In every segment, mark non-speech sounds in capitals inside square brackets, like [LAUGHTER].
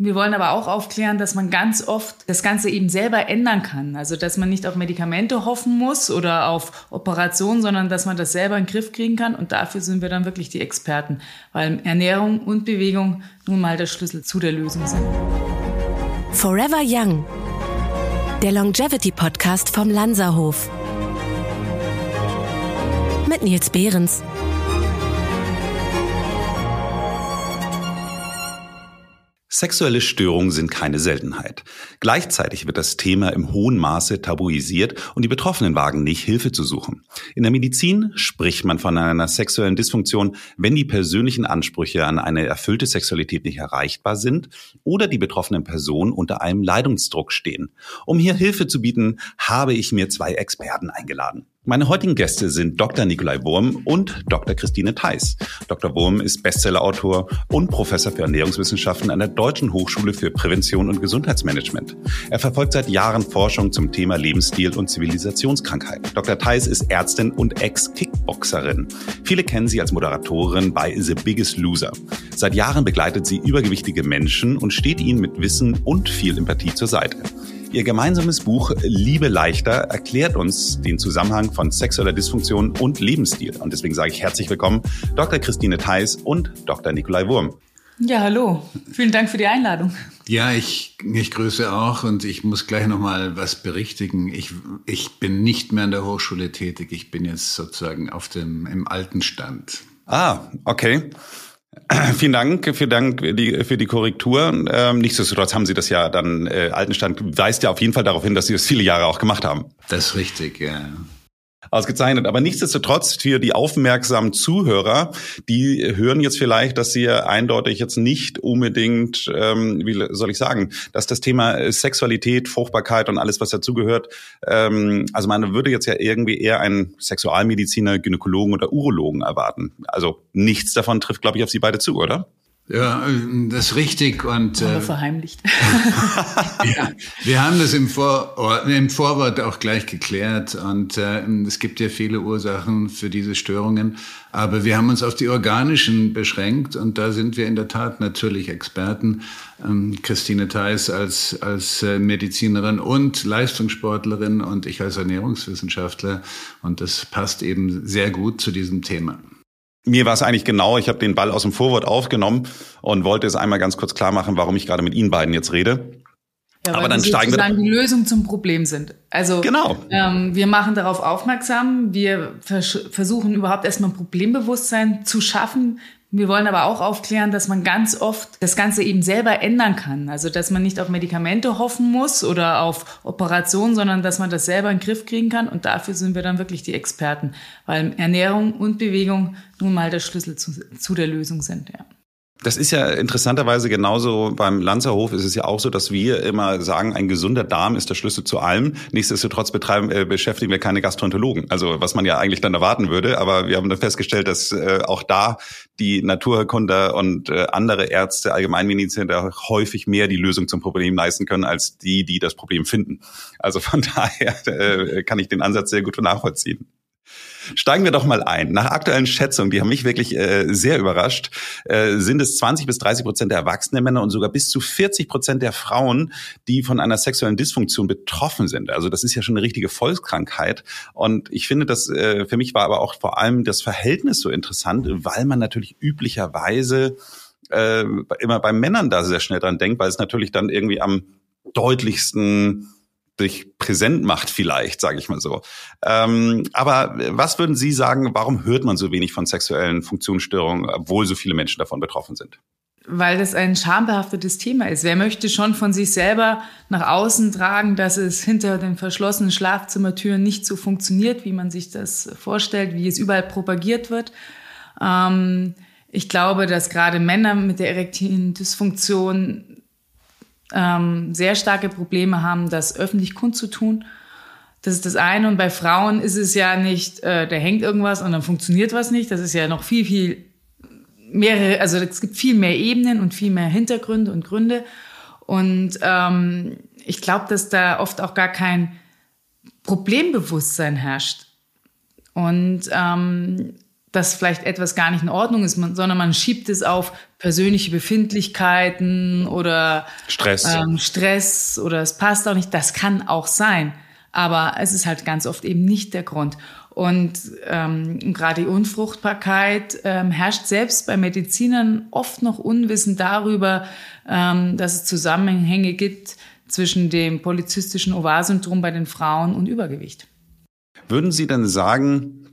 Wir wollen aber auch aufklären, dass man ganz oft das Ganze eben selber ändern kann. Also, dass man nicht auf Medikamente hoffen muss oder auf Operationen, sondern dass man das selber in den Griff kriegen kann. Und dafür sind wir dann wirklich die Experten, weil Ernährung und Bewegung nun mal der Schlüssel zu der Lösung sind. Forever Young, der Longevity Podcast vom Lanzerhof. Mit Nils Behrens. Sexuelle Störungen sind keine Seltenheit. Gleichzeitig wird das Thema im hohen Maße tabuisiert und die Betroffenen wagen nicht, Hilfe zu suchen. In der Medizin spricht man von einer sexuellen Dysfunktion, wenn die persönlichen Ansprüche an eine erfüllte Sexualität nicht erreichbar sind oder die betroffenen Personen unter einem Leidungsdruck stehen. Um hier Hilfe zu bieten, habe ich mir zwei Experten eingeladen. Meine heutigen Gäste sind Dr. Nikolai Wurm und Dr. Christine Theis. Dr. Wurm ist Bestsellerautor und Professor für Ernährungswissenschaften an der Deutschen Hochschule für Prävention und Gesundheitsmanagement. Er verfolgt seit Jahren Forschung zum Thema Lebensstil und Zivilisationskrankheit. Dr. Theis ist Ärztin und Ex-Kickboxerin. Viele kennen sie als Moderatorin bei The Biggest Loser. Seit Jahren begleitet sie übergewichtige Menschen und steht ihnen mit Wissen und viel Empathie zur Seite. Ihr gemeinsames Buch Liebe leichter erklärt uns den Zusammenhang von sexueller Dysfunktion und Lebensstil. Und deswegen sage ich herzlich willkommen Dr. Christine Theis und Dr. Nikolai Wurm. Ja, hallo. Vielen Dank für die Einladung. Ja, ich, ich grüße auch und ich muss gleich nochmal was berichtigen. Ich, ich bin nicht mehr an der Hochschule tätig. Ich bin jetzt sozusagen auf dem, im alten Stand. Ah, okay. [CLEARS THROAT] Vielen Dank, vielen Dank für die, Korrektur. Ähm, nichtsdestotrotz haben Sie das ja dann, äh, Altenstand weist ja auf jeden Fall darauf hin, dass Sie das viele Jahre auch gemacht haben. Das ist richtig, ja. Ausgezeichnet. Aber nichtsdestotrotz für die aufmerksamen Zuhörer, die hören jetzt vielleicht, dass sie eindeutig jetzt nicht unbedingt, ähm, wie soll ich sagen, dass das Thema Sexualität, Fruchtbarkeit und alles, was dazugehört, ähm, also man würde jetzt ja irgendwie eher einen Sexualmediziner, Gynäkologen oder Urologen erwarten. Also nichts davon trifft, glaube ich, auf Sie beide zu, oder? Ja, das ist richtig. Und, äh, verheimlicht. [LAUGHS] ja, wir haben das im, Vor im Vorwort auch gleich geklärt. Und äh, es gibt ja viele Ursachen für diese Störungen. Aber wir haben uns auf die organischen beschränkt. Und da sind wir in der Tat natürlich Experten. Ähm, Christine Theis als, als äh, Medizinerin und Leistungssportlerin und ich als Ernährungswissenschaftler. Und das passt eben sehr gut zu diesem Thema mir war es eigentlich genau, ich habe den Ball aus dem Vorwort aufgenommen und wollte es einmal ganz kurz klar machen, warum ich gerade mit Ihnen beiden jetzt rede. Ja, Aber dann steigen wir die Lösung zum Problem sind. Also genau. Ähm, wir machen darauf aufmerksam, wir vers versuchen überhaupt erstmal ein Problembewusstsein zu schaffen, wir wollen aber auch aufklären, dass man ganz oft das Ganze eben selber ändern kann. Also, dass man nicht auf Medikamente hoffen muss oder auf Operationen, sondern dass man das selber in den Griff kriegen kann. Und dafür sind wir dann wirklich die Experten, weil Ernährung und Bewegung nun mal der Schlüssel zu, zu der Lösung sind. Ja. Das ist ja interessanterweise genauso beim Lanzerhof ist es ja auch so, dass wir immer sagen, ein gesunder Darm ist der Schlüssel zu allem. Nichtsdestotrotz betreiben, äh, beschäftigen wir keine Gastroenterologen. Also was man ja eigentlich dann erwarten würde. Aber wir haben dann festgestellt, dass äh, auch da die Naturheilkunde und äh, andere Ärzte, Allgemeinmediziner häufig mehr die Lösung zum Problem leisten können, als die, die das Problem finden. Also von [LAUGHS] daher äh, kann ich den Ansatz sehr gut nachvollziehen. Steigen wir doch mal ein. Nach aktuellen Schätzungen, die haben mich wirklich äh, sehr überrascht, äh, sind es 20 bis 30 Prozent der erwachsenen Männer und sogar bis zu 40 Prozent der Frauen, die von einer sexuellen Dysfunktion betroffen sind. Also das ist ja schon eine richtige Volkskrankheit. Und ich finde, das äh, für mich war aber auch vor allem das Verhältnis so interessant, weil man natürlich üblicherweise äh, immer bei Männern da sehr schnell dran denkt, weil es natürlich dann irgendwie am deutlichsten sich präsent macht vielleicht, sage ich mal so. Ähm, aber was würden Sie sagen, warum hört man so wenig von sexuellen Funktionsstörungen, obwohl so viele Menschen davon betroffen sind? Weil das ein schambehaftetes Thema ist. Wer möchte schon von sich selber nach außen tragen, dass es hinter den verschlossenen Schlafzimmertüren nicht so funktioniert, wie man sich das vorstellt, wie es überall propagiert wird? Ähm, ich glaube, dass gerade Männer mit der erektilen Dysfunktion ähm, sehr starke Probleme haben, das öffentlich kundzutun. Das ist das eine. Und bei Frauen ist es ja nicht, äh, da hängt irgendwas und dann funktioniert was nicht. Das ist ja noch viel, viel mehrere, also es gibt viel mehr Ebenen und viel mehr Hintergründe und Gründe. Und ähm, ich glaube, dass da oft auch gar kein Problembewusstsein herrscht. Und ähm, dass vielleicht etwas gar nicht in Ordnung ist, sondern man schiebt es auf persönliche Befindlichkeiten oder Stress. Ähm, Stress oder es passt auch nicht. Das kann auch sein. Aber es ist halt ganz oft eben nicht der Grund. Und ähm, gerade die Unfruchtbarkeit ähm, herrscht selbst bei Medizinern oft noch Unwissen darüber, ähm, dass es Zusammenhänge gibt zwischen dem polyzystischen Ovarsyndrom bei den Frauen und Übergewicht. Würden Sie denn sagen,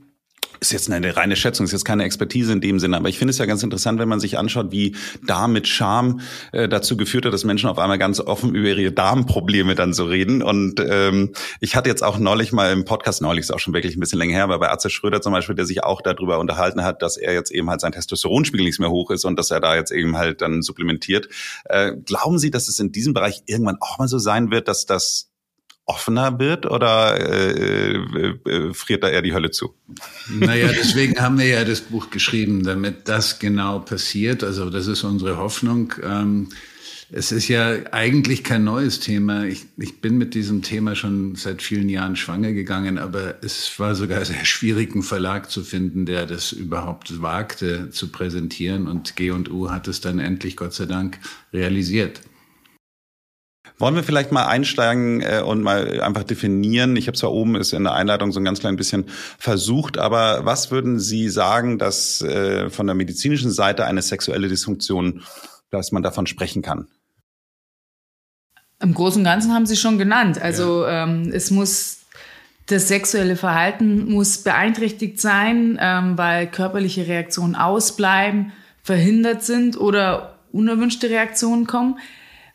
ist jetzt eine reine Schätzung, ist jetzt keine Expertise in dem Sinne, aber ich finde es ja ganz interessant, wenn man sich anschaut, wie da mit Scham äh, dazu geführt hat, dass Menschen auf einmal ganz offen über ihre Darmprobleme dann so reden. Und ähm, ich hatte jetzt auch neulich mal im Podcast, neulich ist auch schon wirklich ein bisschen länger her, aber bei Arze Schröder zum Beispiel, der sich auch darüber unterhalten hat, dass er jetzt eben halt sein Testosteronspiegel nicht mehr hoch ist und dass er da jetzt eben halt dann supplementiert. Äh, glauben Sie, dass es in diesem Bereich irgendwann auch mal so sein wird, dass das offener wird oder äh, äh, friert da eher die Hölle zu? Naja, [LAUGHS] deswegen haben wir ja das Buch geschrieben, damit das genau passiert. Also das ist unsere Hoffnung. Ähm, es ist ja eigentlich kein neues Thema. Ich, ich bin mit diesem Thema schon seit vielen Jahren schwanger gegangen, aber es war sogar sehr schwierig, einen Verlag zu finden, der das überhaupt wagte zu präsentieren. Und G&U hat es dann endlich, Gott sei Dank, realisiert. Wollen wir vielleicht mal einsteigen äh, und mal einfach definieren? Ich habe zwar oben ist in der Einleitung so ein ganz klein bisschen versucht, aber was würden Sie sagen, dass äh, von der medizinischen Seite eine sexuelle Dysfunktion, dass man davon sprechen kann? Im Großen und Ganzen haben Sie schon genannt. Also ja. ähm, es muss das sexuelle Verhalten muss beeinträchtigt sein, ähm, weil körperliche Reaktionen ausbleiben, verhindert sind oder unerwünschte Reaktionen kommen.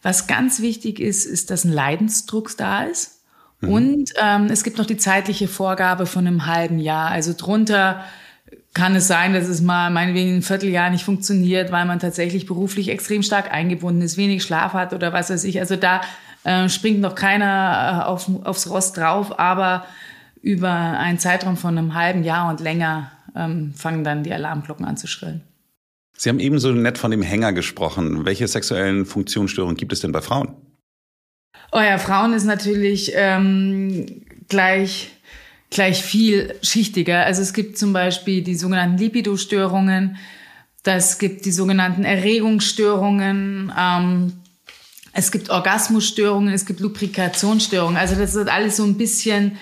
Was ganz wichtig ist, ist, dass ein Leidensdruck da ist. Mhm. Und ähm, es gibt noch die zeitliche Vorgabe von einem halben Jahr. Also drunter kann es sein, dass es mal meinetwegen ein Vierteljahr nicht funktioniert, weil man tatsächlich beruflich extrem stark eingebunden ist, wenig Schlaf hat oder was weiß ich. Also da äh, springt noch keiner äh, auf, aufs Rost drauf, aber über einen Zeitraum von einem halben Jahr und länger ähm, fangen dann die Alarmglocken an zu schrillen. Sie haben ebenso nett von dem Hänger gesprochen. Welche sexuellen Funktionsstörungen gibt es denn bei Frauen? Oh ja, Frauen ist natürlich ähm, gleich gleich viel schichtiger. Also es gibt zum Beispiel die sogenannten Lipido-Störungen, das gibt die sogenannten Erregungsstörungen, ähm, es gibt Orgasmusstörungen, es gibt Lubrikationsstörungen. Also das ist alles so ein bisschen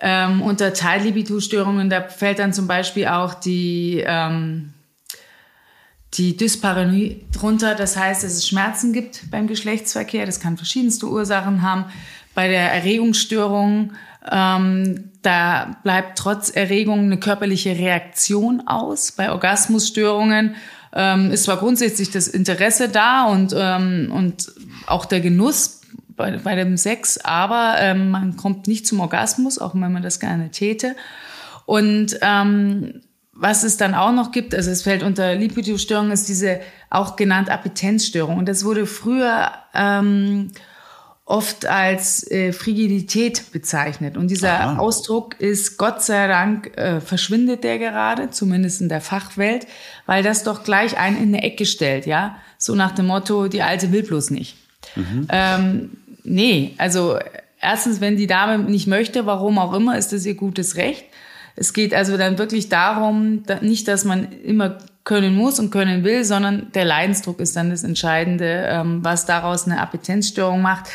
ähm, unter Teillibido-Störungen. Da fällt dann zum Beispiel auch die ähm, die Dyspareunie drunter. Das heißt, dass es Schmerzen gibt beim Geschlechtsverkehr. Das kann verschiedenste Ursachen haben. Bei der Erregungsstörung, ähm, da bleibt trotz Erregung eine körperliche Reaktion aus. Bei Orgasmusstörungen ähm, ist zwar grundsätzlich das Interesse da und, ähm, und auch der Genuss bei, bei dem Sex, aber ähm, man kommt nicht zum Orgasmus, auch wenn man das gerne täte. Und ähm, was es dann auch noch gibt, also es fällt unter Lipidostörung, ist diese auch genannt Appetenzstörung. Und das wurde früher ähm, oft als äh, Frigidität bezeichnet. Und dieser Aha. Ausdruck ist, Gott sei Dank, äh, verschwindet der gerade, zumindest in der Fachwelt, weil das doch gleich einen in eine Ecke stellt, ja. So nach dem Motto, die Alte will bloß nicht. Mhm. Ähm, nee, also erstens, wenn die Dame nicht möchte, warum auch immer, ist das ihr gutes Recht. Es geht also dann wirklich darum, nicht, dass man immer können muss und können will, sondern der Leidensdruck ist dann das Entscheidende, ähm, was daraus eine Appetenzstörung macht.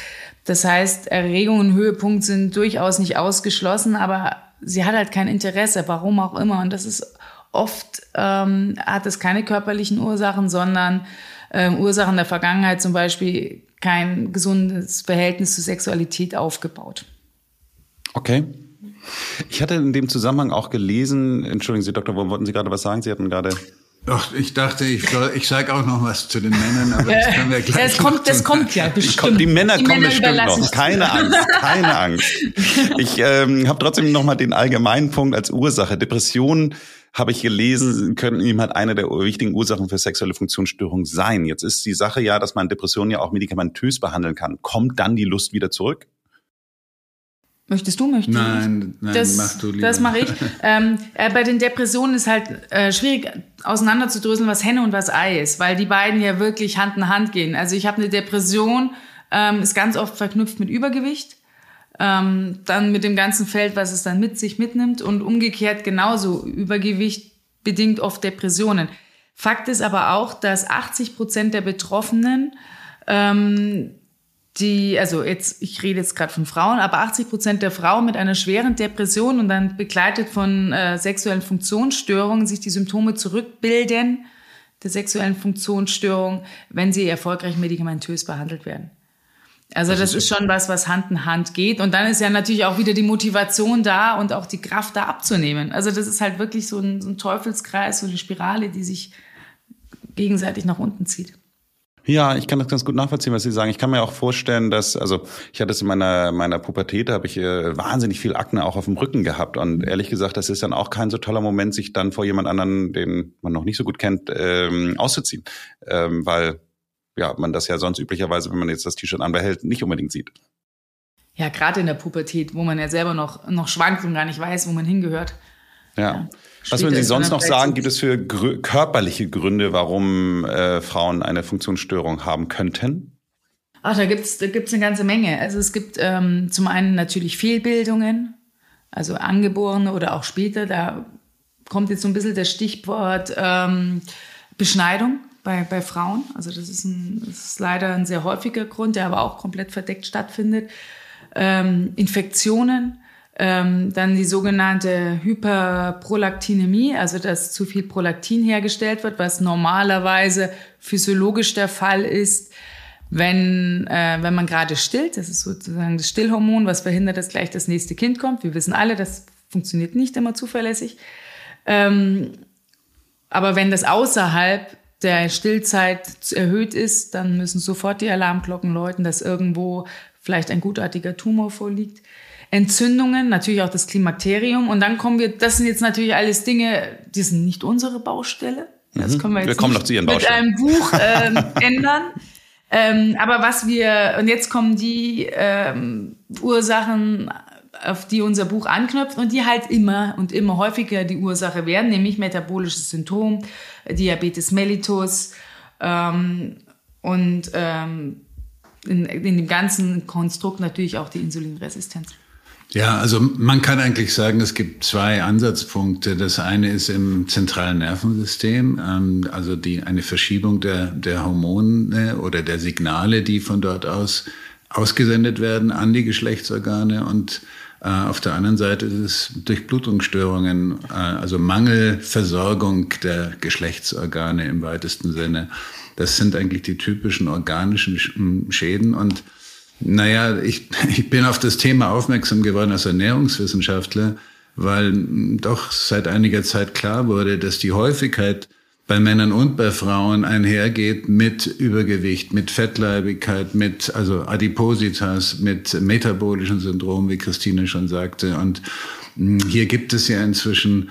Das heißt, Erregung und Höhepunkt sind durchaus nicht ausgeschlossen, aber sie hat halt kein Interesse, warum auch immer. Und das ist oft, ähm, hat es keine körperlichen Ursachen, sondern ähm, Ursachen der Vergangenheit, zum Beispiel kein gesundes Verhältnis zur Sexualität aufgebaut. Okay. Ich hatte in dem Zusammenhang auch gelesen, entschuldigen Sie, Dr. Wurm, wollten Sie gerade was sagen? Sie hatten gerade Ach, ich dachte, ich, ich sage auch noch was zu den Männern, aber das können wir [LAUGHS] gleich. Das kommt, das kommt ja bestimmt. Die Männer die kommen Männer bestimmt noch. Keine Angst, keine Angst. [LAUGHS] Ich ähm, habe trotzdem noch mal den allgemeinen Punkt als Ursache. Depressionen habe ich gelesen, können ihm halt eine der wichtigen Ursachen für sexuelle Funktionsstörungen sein. Jetzt ist die Sache ja, dass man Depressionen ja auch medikamentös behandeln kann. Kommt dann die Lust wieder zurück? Möchtest du, möchtest du? Nein, nein, das, mach du lieber. Das mache ich. [LAUGHS] ähm, äh, bei den Depressionen ist halt äh, schwierig auseinanderzudröseln, was Henne und was Ei ist, weil die beiden ja wirklich Hand in Hand gehen. Also ich habe eine Depression, ähm, ist ganz oft verknüpft mit Übergewicht, ähm, dann mit dem ganzen Feld, was es dann mit sich mitnimmt und umgekehrt genauso Übergewicht bedingt oft Depressionen. Fakt ist aber auch, dass 80 Prozent der Betroffenen, ähm, die, also jetzt, ich rede jetzt gerade von Frauen, aber 80 Prozent der Frauen mit einer schweren Depression und dann begleitet von äh, sexuellen Funktionsstörungen sich die Symptome zurückbilden der sexuellen Funktionsstörung, wenn sie erfolgreich medikamentös behandelt werden. Also das, das ist, ist schon was, was Hand in Hand geht. Und dann ist ja natürlich auch wieder die Motivation da und auch die Kraft da abzunehmen. Also das ist halt wirklich so ein, so ein Teufelskreis, so eine Spirale, die sich gegenseitig nach unten zieht. Ja, ich kann das ganz gut nachvollziehen, was Sie sagen. Ich kann mir auch vorstellen, dass, also ich hatte es in meiner, meiner Pubertät, habe ich äh, wahnsinnig viel Akne auch auf dem Rücken gehabt. Und ehrlich gesagt, das ist dann auch kein so toller Moment, sich dann vor jemand anderen, den man noch nicht so gut kennt, ähm, auszuziehen. Ähm, weil ja, man das ja sonst üblicherweise, wenn man jetzt das T-Shirt anbehält, nicht unbedingt sieht. Ja, gerade in der Pubertät, wo man ja selber noch, noch schwankt und gar nicht weiß, wo man hingehört. Ja. ja. Was würden Sie sonst noch sagen? Gibt es für grö körperliche Gründe, warum äh, Frauen eine Funktionsstörung haben könnten? Ach, da gibt's da gibt's eine ganze Menge. Also es gibt ähm, zum einen natürlich Fehlbildungen, also angeborene oder auch später. Da kommt jetzt so ein bisschen das Stichwort ähm, Beschneidung bei, bei Frauen. Also das ist, ein, das ist leider ein sehr häufiger Grund, der aber auch komplett verdeckt stattfindet. Ähm, Infektionen, ähm, dann die sogenannte Hyperprolaktinämie, also dass zu viel Prolaktin hergestellt wird, was normalerweise physiologisch der Fall ist, wenn, äh, wenn man gerade stillt. Das ist sozusagen das Stillhormon, was verhindert, dass gleich das nächste Kind kommt. Wir wissen alle, das funktioniert nicht immer zuverlässig. Ähm, aber wenn das außerhalb der Stillzeit erhöht ist, dann müssen sofort die Alarmglocken läuten, dass irgendwo vielleicht ein gutartiger Tumor vorliegt. Entzündungen, natürlich auch das Klimakterium. Und dann kommen wir, das sind jetzt natürlich alles Dinge, die sind nicht unsere Baustelle. Das mhm. können wir jetzt wir kommen noch zu Ihren mit einem Buch ähm, [LAUGHS] ändern. Ähm, aber was wir, und jetzt kommen die ähm, Ursachen, auf die unser Buch anknüpft und die halt immer und immer häufiger die Ursache werden, nämlich metabolisches Syndrom, Diabetes mellitus ähm, und ähm, in, in dem ganzen Konstrukt natürlich auch die Insulinresistenz. Ja, also man kann eigentlich sagen, es gibt zwei Ansatzpunkte. Das eine ist im zentralen Nervensystem, ähm, also die, eine Verschiebung der, der Hormone oder der Signale, die von dort aus ausgesendet werden an die Geschlechtsorgane und äh, auf der anderen Seite ist es Durchblutungsstörungen, äh, also Mangelversorgung der Geschlechtsorgane im weitesten Sinne. Das sind eigentlich die typischen organischen Schäden und naja, ich, [LAUGHS] ich bin auf das Thema aufmerksam geworden als Ernährungswissenschaftler, weil doch seit einiger Zeit klar wurde, dass die Häufigkeit bei Männern und bei Frauen einhergeht mit Übergewicht, mit Fettleibigkeit, mit also Adipositas, mit metabolischen Syndrom, wie Christine schon sagte. Und hier gibt es ja inzwischen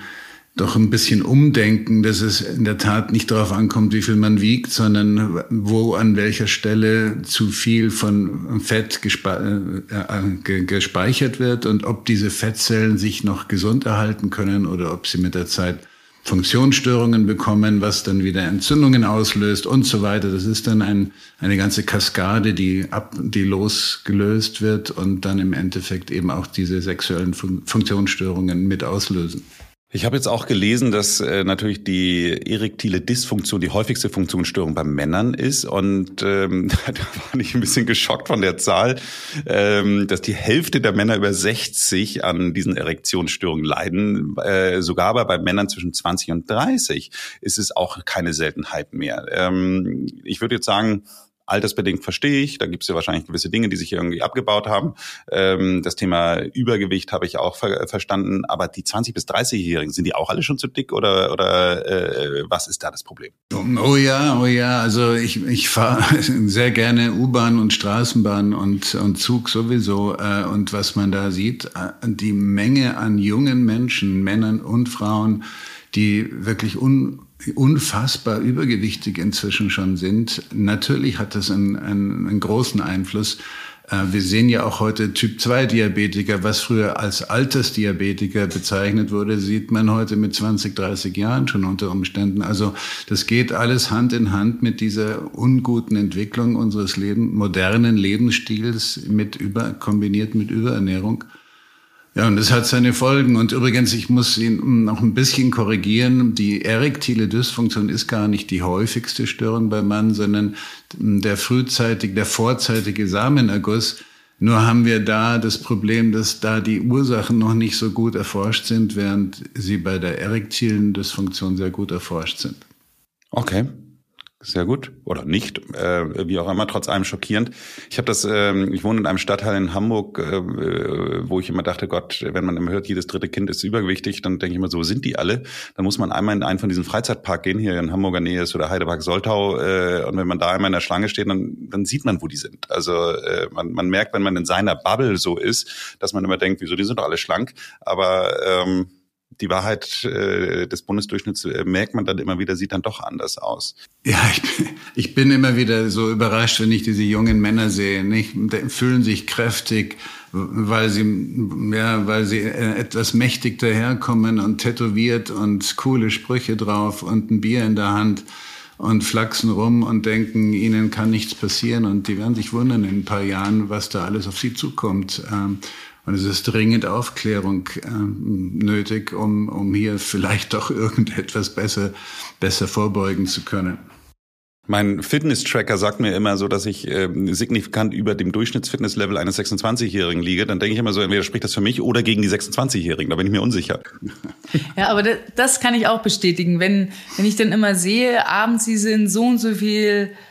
doch ein bisschen umdenken, dass es in der Tat nicht darauf ankommt, wie viel man wiegt, sondern wo an welcher Stelle zu viel von Fett gespe äh, gespeichert wird und ob diese Fettzellen sich noch gesund erhalten können oder ob sie mit der Zeit Funktionsstörungen bekommen, was dann wieder Entzündungen auslöst und so weiter. Das ist dann ein, eine ganze Kaskade, die ab, die losgelöst wird und dann im Endeffekt eben auch diese sexuellen Funktionsstörungen mit auslösen. Ich habe jetzt auch gelesen, dass äh, natürlich die erektile Dysfunktion die häufigste Funktionsstörung bei Männern ist. Und ähm, [LAUGHS] da war ich ein bisschen geschockt von der Zahl, ähm, dass die Hälfte der Männer über 60 an diesen Erektionsstörungen leiden. Äh, sogar aber bei Männern zwischen 20 und 30 ist es auch keine Seltenheit mehr. Ähm, ich würde jetzt sagen, Altersbedingt verstehe ich. Da gibt es ja wahrscheinlich gewisse Dinge, die sich irgendwie abgebaut haben. Ähm, das Thema Übergewicht habe ich auch ver verstanden. Aber die 20- bis 30-Jährigen, sind die auch alle schon zu dick oder, oder äh, was ist da das Problem? Oh ja, oh ja. Also ich, ich fahre [LAUGHS] sehr gerne U-Bahn und Straßenbahn und, und Zug sowieso. Äh, und was man da sieht, äh, die Menge an jungen Menschen, Männern und Frauen, die wirklich un unfassbar übergewichtig inzwischen schon sind. Natürlich hat das einen, einen, einen großen Einfluss. Äh, wir sehen ja auch heute Typ-2-Diabetiker, was früher als Altersdiabetiker bezeichnet wurde, sieht man heute mit 20, 30 Jahren schon unter Umständen. Also das geht alles Hand in Hand mit dieser unguten Entwicklung unseres Leben, modernen Lebensstils mit über, kombiniert mit Überernährung. Ja, und das hat seine Folgen. Und übrigens, ich muss ihn noch ein bisschen korrigieren. Die erektile Dysfunktion ist gar nicht die häufigste Störung beim Mann, sondern der frühzeitig, der vorzeitige Samenerguss. Nur haben wir da das Problem, dass da die Ursachen noch nicht so gut erforscht sind, während sie bei der erektilen Dysfunktion sehr gut erforscht sind. Okay. Sehr gut oder nicht, äh, wie auch immer, trotz allem schockierend. Ich habe das, ähm, ich wohne in einem Stadtteil in Hamburg, äh, wo ich immer dachte, Gott, wenn man immer hört, jedes dritte Kind ist übergewichtig, dann denke ich immer, so sind die alle. Dann muss man einmal in einen von diesen Freizeitpark gehen, hier in Hamburger Nähe ist oder Heidepark Soltau, äh, und wenn man da einmal in der Schlange steht, dann, dann sieht man, wo die sind. Also äh, man, man merkt, wenn man in seiner Bubble so ist, dass man immer denkt, wieso, die sind doch alle schlank, aber ähm, die Wahrheit äh, des Bundesdurchschnitts äh, merkt man dann immer wieder, sieht dann doch anders aus. Ja, ich bin, [LAUGHS] ich bin immer wieder so überrascht, wenn ich diese jungen Männer sehe. Nicht? Fühlen sich kräftig, weil sie, ja, weil sie äh, etwas mächtig daherkommen und tätowiert und coole Sprüche drauf und ein Bier in der Hand und flachsen rum und denken, ihnen kann nichts passieren und die werden sich wundern in ein paar Jahren, was da alles auf sie zukommt. Ähm, und es ist dringend Aufklärung äh, nötig, um, um hier vielleicht doch irgendetwas besser, besser vorbeugen zu können. Mein Fitness-Tracker sagt mir immer so, dass ich äh, signifikant über dem Durchschnittsfitnesslevel eines 26-Jährigen liege. Dann denke ich immer so, entweder spricht das für mich oder gegen die 26-Jährigen. Da bin ich mir unsicher. [LAUGHS] Ja, aber das kann ich auch bestätigen. Wenn, wenn ich dann immer sehe, abends, sie sind so und so viel äh,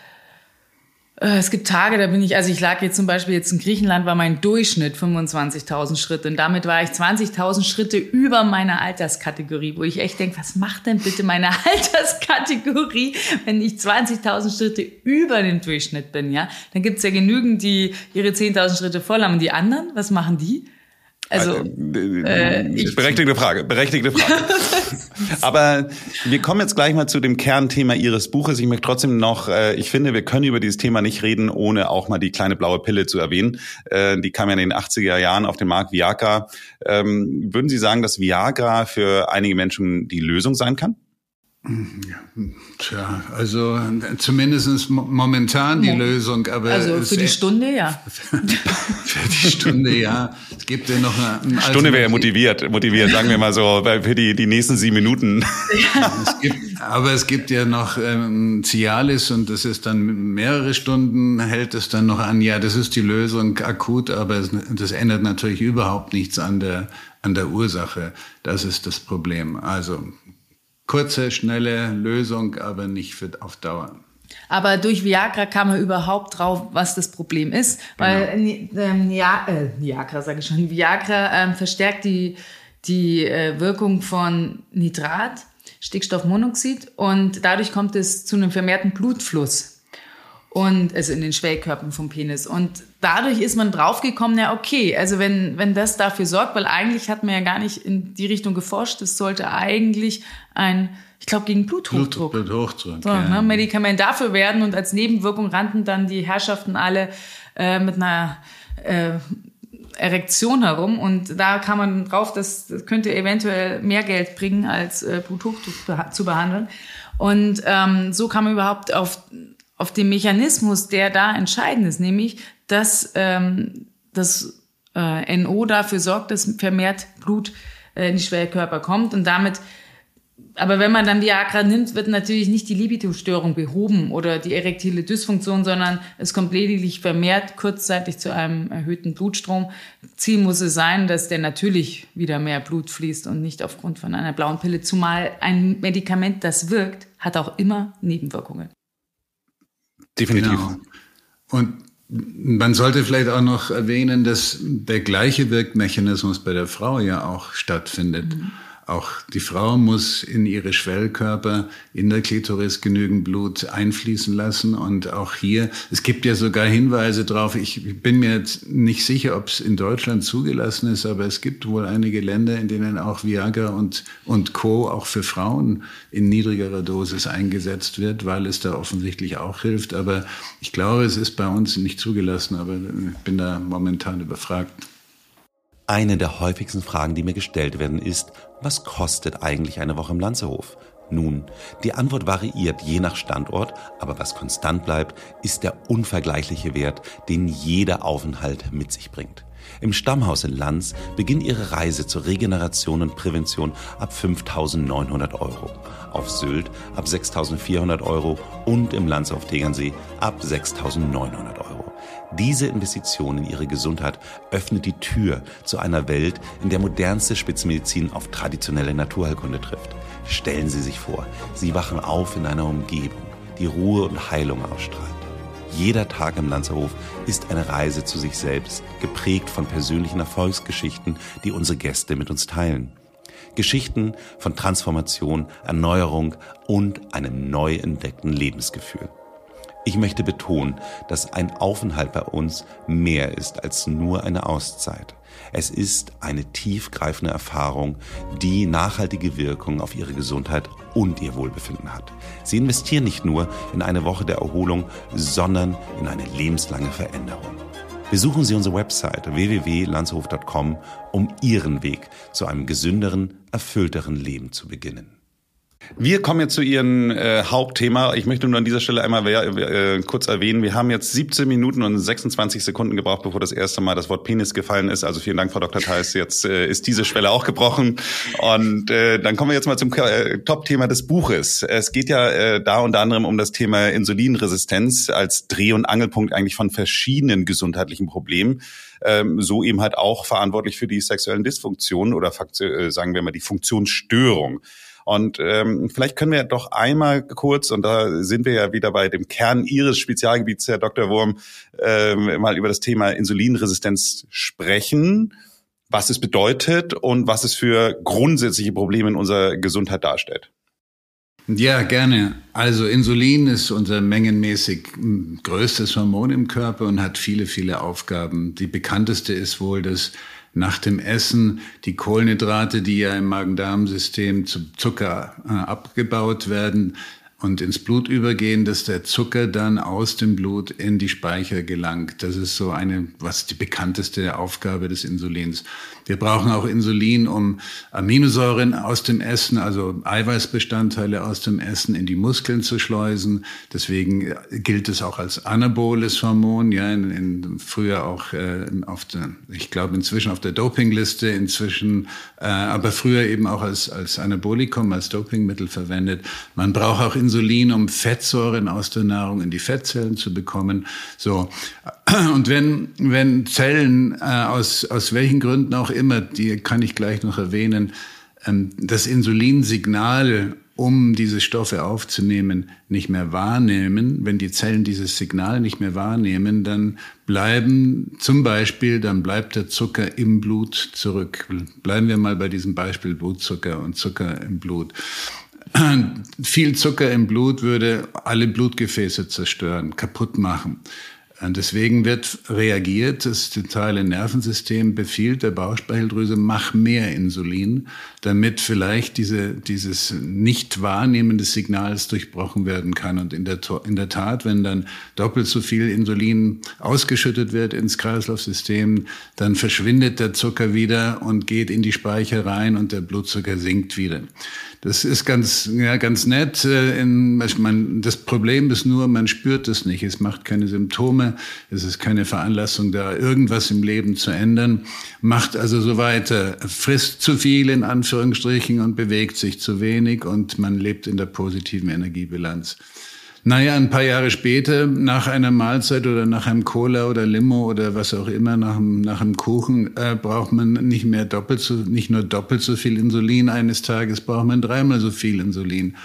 es gibt Tage, da bin ich, also ich lag jetzt zum Beispiel jetzt in Griechenland, war mein Durchschnitt 25.000 Schritte und damit war ich 20.000 Schritte über meiner Alterskategorie, wo ich echt denke, was macht denn bitte meine [LAUGHS] Alterskategorie, wenn ich 20.000 Schritte über dem Durchschnitt bin, ja? Dann gibt's ja genügend, die ihre 10.000 Schritte voll haben und die anderen, was machen die? Also, äh, äh, ich, berechtigte Frage, berechtigte Frage. [LAUGHS] Aber wir kommen jetzt gleich mal zu dem Kernthema Ihres Buches. Ich möchte trotzdem noch, äh, ich finde, wir können über dieses Thema nicht reden, ohne auch mal die kleine blaue Pille zu erwähnen. Äh, die kam ja in den 80er Jahren auf den Markt, Viagra. Ähm, würden Sie sagen, dass Viagra für einige Menschen die Lösung sein kann? Tja, also zumindest momentan die ja. Lösung, aber also für die Stunde ja. [LAUGHS] für die Stunde ja. Es gibt ja noch eine, Stunde wäre ja motiviert, motiviert, sagen wir mal so, für die die nächsten sieben Minuten. Ja. Es gibt, aber es gibt ja noch ähm, Cialis und das ist dann mehrere Stunden hält es dann noch an. Ja, das ist die Lösung akut, aber es, das ändert natürlich überhaupt nichts an der an der Ursache. Das ist das Problem. Also kurze, schnelle Lösung, aber nicht für auf Dauer. Aber durch Viagra kam er überhaupt drauf, was das Problem ist, weil genau. ähm, ja, äh, Viagra sage ich schon, Viagra ähm, verstärkt die die äh, Wirkung von Nitrat, Stickstoffmonoxid und dadurch kommt es zu einem vermehrten Blutfluss und also in den Schwellkörpern vom Penis. Und dadurch ist man draufgekommen, ja, okay, also wenn, wenn das dafür sorgt, weil eigentlich hat man ja gar nicht in die Richtung geforscht, es sollte eigentlich ein, ich glaube, gegen Bluthochdruck, Blut, Bluthochdruck so, ja. ne, Medikament dafür werden und als Nebenwirkung rannten dann die Herrschaften alle äh, mit einer äh, Erektion herum und da kam man drauf, dass das könnte eventuell mehr Geld bringen, als äh, Bluthochdruck zu behandeln. Und ähm, so kam man überhaupt auf auf den Mechanismus, der da entscheidend ist, nämlich, dass ähm, das äh, NO dafür sorgt, dass vermehrt Blut äh, in die Schwellkörper kommt und damit aber wenn man dann Viagra nimmt, wird natürlich nicht die Libido-Störung behoben oder die erektile Dysfunktion, sondern es kommt lediglich vermehrt kurzzeitig zu einem erhöhten Blutstrom. Ziel muss es sein, dass der natürlich wieder mehr Blut fließt und nicht aufgrund von einer blauen Pille. Zumal ein Medikament, das wirkt, hat auch immer Nebenwirkungen. Definitiv. Genau. Und man sollte vielleicht auch noch erwähnen, dass der gleiche Wirkmechanismus bei der Frau ja auch stattfindet. Mhm. Auch die Frau muss in ihre Schwellkörper in der Klitoris genügend Blut einfließen lassen. Und auch hier, es gibt ja sogar Hinweise drauf. Ich bin mir jetzt nicht sicher, ob es in Deutschland zugelassen ist, aber es gibt wohl einige Länder, in denen auch Viagra und, und Co. auch für Frauen in niedrigerer Dosis eingesetzt wird, weil es da offensichtlich auch hilft. Aber ich glaube, es ist bei uns nicht zugelassen, aber ich bin da momentan überfragt. Eine der häufigsten Fragen, die mir gestellt werden, ist, was kostet eigentlich eine Woche im Lanzerhof? Nun, die Antwort variiert je nach Standort, aber was konstant bleibt, ist der unvergleichliche Wert, den jeder Aufenthalt mit sich bringt. Im Stammhaus in Lanz beginnt ihre Reise zur Regeneration und Prävention ab 5.900 Euro, auf Sylt ab 6.400 Euro und im Lanz auf Tegernsee ab 6.900 Euro. Diese Investition in ihre Gesundheit öffnet die Tür zu einer Welt, in der modernste Spitzenmedizin auf traditionelle Naturheilkunde trifft. Stellen Sie sich vor, Sie wachen auf in einer Umgebung, die Ruhe und Heilung ausstrahlt. Jeder Tag im Lanzerhof ist eine Reise zu sich selbst, geprägt von persönlichen Erfolgsgeschichten, die unsere Gäste mit uns teilen. Geschichten von Transformation, Erneuerung und einem neu entdeckten Lebensgefühl. Ich möchte betonen, dass ein Aufenthalt bei uns mehr ist als nur eine Auszeit. Es ist eine tiefgreifende Erfahrung, die nachhaltige Wirkung auf ihre Gesundheit und ihr Wohlbefinden hat. Sie investieren nicht nur in eine Woche der Erholung, sondern in eine lebenslange Veränderung. Besuchen Sie unsere Website www.landshof.com, um Ihren Weg zu einem gesünderen, erfüllteren Leben zu beginnen. Wir kommen jetzt zu Ihrem äh, Hauptthema. Ich möchte nur an dieser Stelle einmal äh, kurz erwähnen, wir haben jetzt 17 Minuten und 26 Sekunden gebraucht, bevor das erste Mal das Wort Penis gefallen ist. Also vielen Dank, Frau Dr. Theis. Jetzt äh, ist diese Schwelle auch gebrochen. Und äh, dann kommen wir jetzt mal zum äh, Top-Thema des Buches. Es geht ja äh, da unter anderem um das Thema Insulinresistenz als Dreh- und Angelpunkt eigentlich von verschiedenen gesundheitlichen Problemen. Ähm, so eben halt auch verantwortlich für die sexuellen Dysfunktionen oder äh, sagen wir mal die Funktionsstörung. Und ähm, vielleicht können wir doch einmal kurz, und da sind wir ja wieder bei dem Kern Ihres Spezialgebiets, Herr Dr. Wurm, ähm, mal über das Thema Insulinresistenz sprechen was es bedeutet und was es für grundsätzliche Probleme in unserer Gesundheit darstellt. Ja, gerne. Also Insulin ist unser mengenmäßig größtes Hormon im Körper und hat viele, viele Aufgaben. Die bekannteste ist wohl das nach dem Essen die Kohlenhydrate, die ja im Magen-Darm-System zu Zucker äh, abgebaut werden, und ins Blut übergehen, dass der Zucker dann aus dem Blut in die Speicher gelangt. Das ist so eine, was die bekannteste Aufgabe des Insulins. Wir brauchen auch Insulin, um Aminosäuren aus dem Essen, also Eiweißbestandteile aus dem Essen in die Muskeln zu schleusen. Deswegen gilt es auch als anaboles Hormon, ja, in, in, früher auch äh, auf der, ich glaube inzwischen auf der Dopingliste, inzwischen, äh, aber früher eben auch als, als Anabolikum, als Dopingmittel verwendet. Man braucht auch Insulin, um Fettsäuren aus der Nahrung in die Fettzellen zu bekommen. So. [CLEARS THROAT] Und wenn, wenn Zellen äh, aus, aus welchen Gründen auch immer, die kann ich gleich noch erwähnen, ähm, das Insulinsignal, um diese Stoffe aufzunehmen, nicht mehr wahrnehmen, wenn die Zellen dieses Signal nicht mehr wahrnehmen, dann bleiben zum Beispiel, dann bleibt der Zucker im Blut zurück. Bleiben wir mal bei diesem Beispiel Blutzucker und Zucker im Blut. Viel Zucker im Blut würde alle Blutgefäße zerstören, kaputt machen. Und deswegen wird reagiert, das zentrale Nervensystem befiehlt der Bauchspeicheldrüse, mach mehr Insulin, damit vielleicht diese, dieses nicht wahrnehmen des Signals durchbrochen werden kann. Und in der, in der Tat, wenn dann doppelt so viel Insulin ausgeschüttet wird ins Kreislaufsystem, dann verschwindet der Zucker wieder und geht in die Speicher rein und der Blutzucker sinkt wieder. Das ist ganz, ja, ganz nett. Äh, man, das Problem ist nur, man spürt es nicht. Es macht keine Symptome. Es ist keine Veranlassung da, irgendwas im Leben zu ändern. Macht also so weiter. Frisst zu viel in Anführungsstrichen und bewegt sich zu wenig und man lebt in der positiven Energiebilanz. Naja, ein paar Jahre später, nach einer Mahlzeit oder nach einem Cola oder Limo oder was auch immer, nach einem, nach einem Kuchen, äh, braucht man nicht mehr doppelt so, nicht nur doppelt so viel Insulin eines Tages, braucht man dreimal so viel Insulin,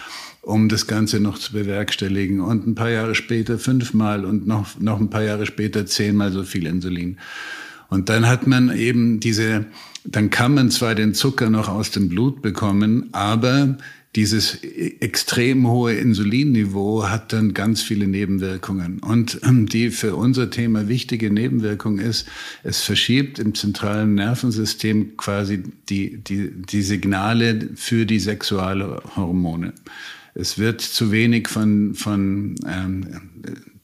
um das Ganze noch zu bewerkstelligen. Und ein paar Jahre später fünfmal und noch, noch ein paar Jahre später zehnmal so viel Insulin. Und dann hat man eben diese, dann kann man zwar den Zucker noch aus dem Blut bekommen, aber dieses extrem hohe Insulinniveau hat dann ganz viele Nebenwirkungen. Und ähm, die für unser Thema wichtige Nebenwirkung ist, es verschiebt im zentralen Nervensystem quasi die, die, die Signale für die sexuelle Hormone. Es wird zu wenig von, von ähm,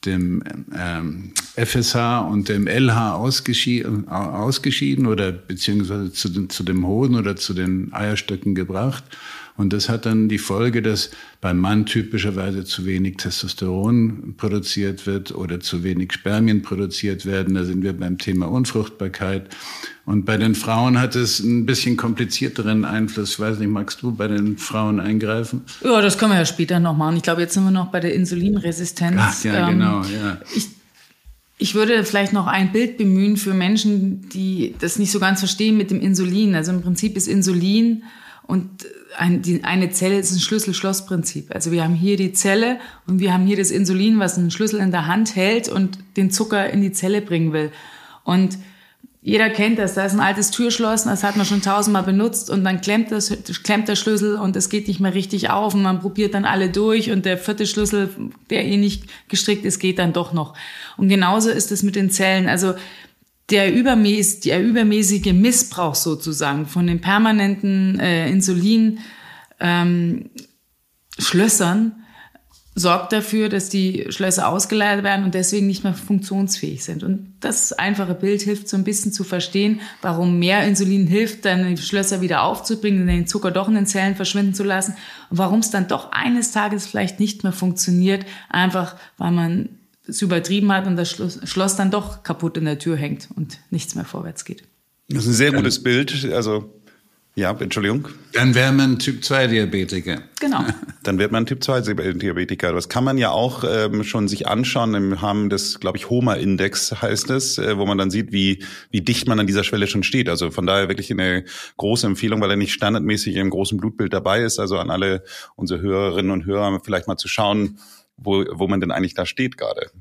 dem ähm, FSH und dem LH ausgeschieden, ausgeschieden oder beziehungsweise zu, zu dem Hoden oder zu den Eierstöcken gebracht. Und das hat dann die Folge, dass beim Mann typischerweise zu wenig Testosteron produziert wird oder zu wenig Spermien produziert werden. Da sind wir beim Thema Unfruchtbarkeit. Und bei den Frauen hat es ein bisschen komplizierteren Einfluss. Ich weiß nicht, magst du bei den Frauen eingreifen? Ja, das können wir ja später noch machen. Ich glaube, jetzt sind wir noch bei der Insulinresistenz. Ach, ja, ähm, genau, ja. Ich, ich würde vielleicht noch ein Bild bemühen für Menschen, die das nicht so ganz verstehen mit dem Insulin. Also im Prinzip ist Insulin und ein, die, eine Zelle ist ein Schlüssel-Schloss-Prinzip. Also wir haben hier die Zelle und wir haben hier das Insulin, was einen Schlüssel in der Hand hält und den Zucker in die Zelle bringen will. Und jeder kennt das, da ist ein altes Türschloss, das hat man schon tausendmal benutzt und dann klemmt, das, klemmt der Schlüssel und es geht nicht mehr richtig auf und man probiert dann alle durch und der vierte Schlüssel, der eh nicht gestrickt ist, geht dann doch noch. Und genauso ist es mit den Zellen. Also der, übermäß, der übermäßige Missbrauch sozusagen von den permanenten äh, Insulin ähm, sorgt dafür, dass die Schlösser ausgeleiert werden und deswegen nicht mehr funktionsfähig sind. Und das einfache Bild hilft so ein bisschen zu verstehen, warum mehr Insulin hilft, dann die Schlösser wieder aufzubringen, den Zucker doch in den Zellen verschwinden zu lassen und warum es dann doch eines Tages vielleicht nicht mehr funktioniert, einfach weil man es übertrieben hat und das Schloss, Schloss dann doch kaputt in der Tür hängt und nichts mehr vorwärts geht. Das ist ein sehr gutes Bild. Also ja, Entschuldigung. Dann wäre man Typ 2 Diabetiker. Genau. [LAUGHS] Dann wird man Typ 2 Diabetiker. Das kann man ja auch ähm, schon sich anschauen im Rahmen des, glaube ich, HOMA-Index heißt es, äh, wo man dann sieht, wie, wie dicht man an dieser Schwelle schon steht. Also von daher wirklich eine große Empfehlung, weil er nicht standardmäßig im großen Blutbild dabei ist. Also an alle unsere Hörerinnen und Hörer vielleicht mal zu schauen, wo, wo man denn eigentlich da steht gerade.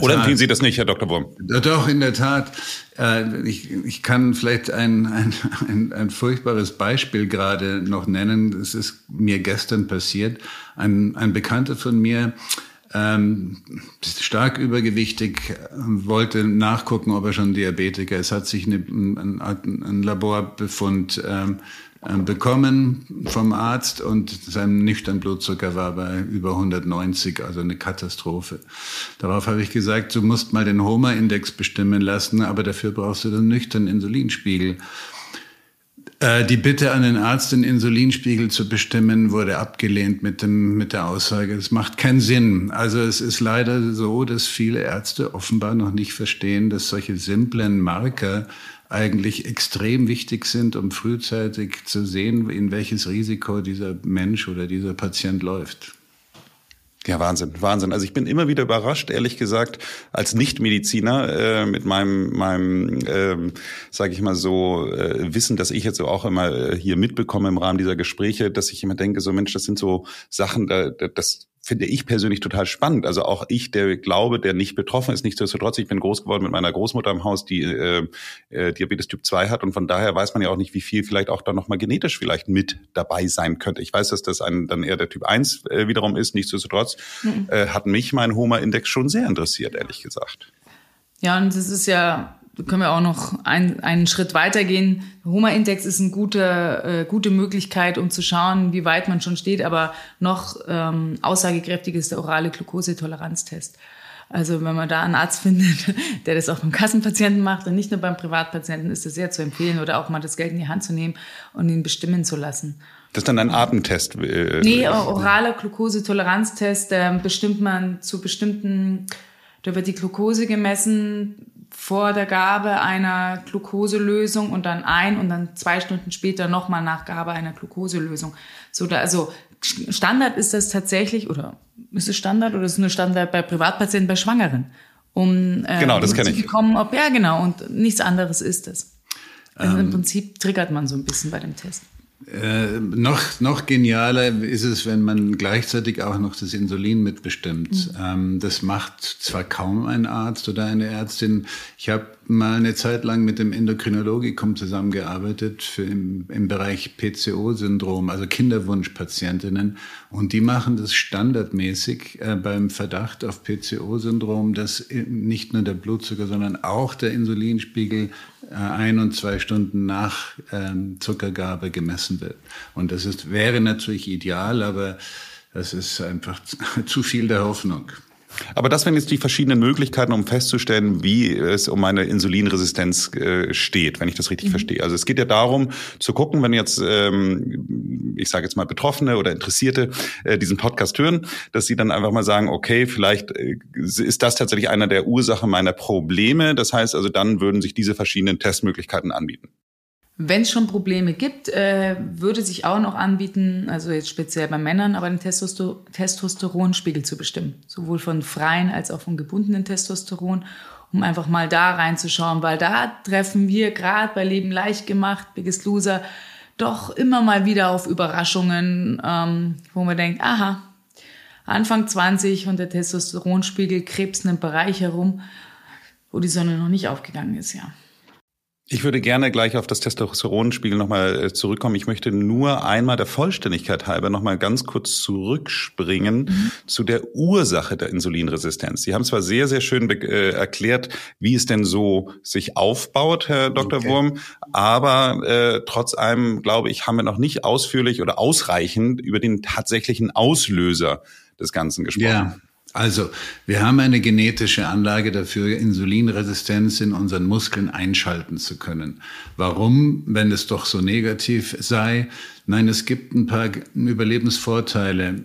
Oder empfehlen Sie das nicht, Herr Dr. Wurm? Doch, in der Tat. Äh, ich, ich kann vielleicht ein, ein, ein, ein furchtbares Beispiel gerade noch nennen. Es ist mir gestern passiert. Ein, ein Bekannter von mir, ähm, stark übergewichtig, wollte nachgucken, ob er schon Diabetiker ist. Hat sich eine, ein, ein Laborbefund ähm, bekommen vom Arzt und sein nüchtern Blutzucker war bei über 190, also eine Katastrophe. Darauf habe ich gesagt, du musst mal den Homer-Index bestimmen lassen, aber dafür brauchst du den nüchternen Insulinspiegel. Äh, die Bitte an den Arzt, den Insulinspiegel zu bestimmen, wurde abgelehnt mit, dem, mit der Aussage, es macht keinen Sinn. Also es ist leider so, dass viele Ärzte offenbar noch nicht verstehen, dass solche simplen Marker eigentlich extrem wichtig sind, um frühzeitig zu sehen, in welches Risiko dieser Mensch oder dieser Patient läuft. Ja, Wahnsinn, Wahnsinn. Also ich bin immer wieder überrascht, ehrlich gesagt, als Nichtmediziner äh, mit meinem, meinem, ähm, sage ich mal so, äh, Wissen, dass ich jetzt so auch immer äh, hier mitbekomme im Rahmen dieser Gespräche, dass ich immer denke, so Mensch, das sind so Sachen, da, das finde ich persönlich total spannend. Also auch ich, der glaube, der nicht betroffen ist, nichtsdestotrotz, ich bin groß geworden mit meiner Großmutter im Haus, die äh, äh, Diabetes Typ 2 hat und von daher weiß man ja auch nicht, wie viel vielleicht auch da nochmal genetisch vielleicht mit dabei sein könnte. Ich weiß, dass das ein, dann eher der Typ 1 äh, wiederum ist, nichtsdestotrotz mhm. äh, hat mich mein Homa-Index schon sehr interessiert, ehrlich gesagt. Ja, und das ist ja können wir auch noch ein, einen Schritt weitergehen. Homa-Index ist eine gute, äh, gute Möglichkeit, um zu schauen, wie weit man schon steht, aber noch ähm, aussagekräftig ist der orale Glukosetoleranztest. Also wenn man da einen Arzt [LAUGHS] findet, der das auch beim Kassenpatienten macht und nicht nur beim Privatpatienten, ist das sehr zu empfehlen oder auch mal das Geld in die Hand zu nehmen und ihn bestimmen zu lassen. Das ist dann ein Atemtest? Äh, nee, oraler Glukosetoleranztest, äh, bestimmt man zu bestimmten, da wird die Glukose gemessen, vor der Gabe einer Glukoselösung und dann ein und dann zwei Stunden später nochmal nach Gabe einer Glukoselösung. So da, also Standard ist das tatsächlich, oder ist es Standard oder ist es nur Standard bei Privatpatienten, bei Schwangeren? Um äh, genau, das kenne ich. Bekommen, ob, ja, genau, und nichts anderes ist es. Also ähm, Im Prinzip triggert man so ein bisschen bei dem Test. Äh, noch, noch genialer ist es, wenn man gleichzeitig auch noch das Insulin mitbestimmt. Mhm. Ähm, das macht zwar kaum ein Arzt oder eine Ärztin. Ich habe mal eine Zeit lang mit dem Endokrinologikum zusammengearbeitet für im, im Bereich PCO-Syndrom, also Kinderwunschpatientinnen. Und die machen das standardmäßig äh, beim Verdacht auf PCO-Syndrom, dass nicht nur der Blutzucker, sondern auch der Insulinspiegel äh, ein und zwei Stunden nach ähm, Zuckergabe gemessen wird. Und das ist, wäre natürlich ideal, aber das ist einfach [LAUGHS] zu viel der Hoffnung. Aber das wären jetzt die verschiedenen Möglichkeiten, um festzustellen, wie es um meine Insulinresistenz äh, steht, wenn ich das richtig mhm. verstehe. Also es geht ja darum zu gucken, wenn jetzt, ähm, ich sage jetzt mal Betroffene oder Interessierte äh, diesen Podcast hören, dass sie dann einfach mal sagen, okay, vielleicht äh, ist das tatsächlich einer der Ursachen meiner Probleme. Das heißt also, dann würden sich diese verschiedenen Testmöglichkeiten anbieten. Wenn es schon Probleme gibt, äh, würde sich auch noch anbieten, also jetzt speziell bei Männern, aber den Testoster Testosteronspiegel zu bestimmen. Sowohl von freien als auch von gebundenen Testosteron, um einfach mal da reinzuschauen, weil da treffen wir gerade bei Leben leicht gemacht, Biggest Loser, doch immer mal wieder auf Überraschungen, ähm, wo man denkt, aha, Anfang 20 und der Testosteronspiegel krebst in einem Bereich herum, wo die Sonne noch nicht aufgegangen ist, ja. Ich würde gerne gleich auf das Testosteronspiegel nochmal äh, zurückkommen. Ich möchte nur einmal der Vollständigkeit halber nochmal ganz kurz zurückspringen mhm. zu der Ursache der Insulinresistenz. Sie haben zwar sehr, sehr schön äh, erklärt, wie es denn so sich aufbaut, Herr Dr. Okay. Wurm, aber äh, trotz allem, glaube ich, haben wir noch nicht ausführlich oder ausreichend über den tatsächlichen Auslöser des Ganzen gesprochen. Ja. Also, wir haben eine genetische Anlage dafür, Insulinresistenz in unseren Muskeln einschalten zu können. Warum, wenn es doch so negativ sei? Nein, es gibt ein paar Überlebensvorteile.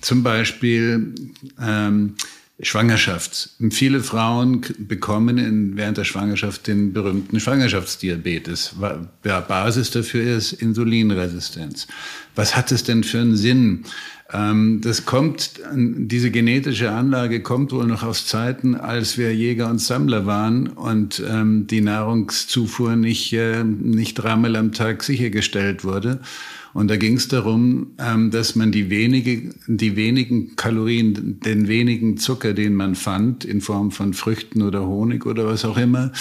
Zum Beispiel ähm, Schwangerschaft. Viele Frauen bekommen in, während der Schwangerschaft den berühmten Schwangerschaftsdiabetes. Basis dafür ist Insulinresistenz. Was hat es denn für einen Sinn? Ähm, das kommt, diese genetische Anlage kommt wohl noch aus Zeiten, als wir Jäger und Sammler waren und ähm, die Nahrungszufuhr nicht, äh, nicht dreimal am Tag sichergestellt wurde. Und da ging es darum, ähm, dass man die, wenige, die wenigen Kalorien, den wenigen Zucker, den man fand, in Form von Früchten oder Honig oder was auch immer,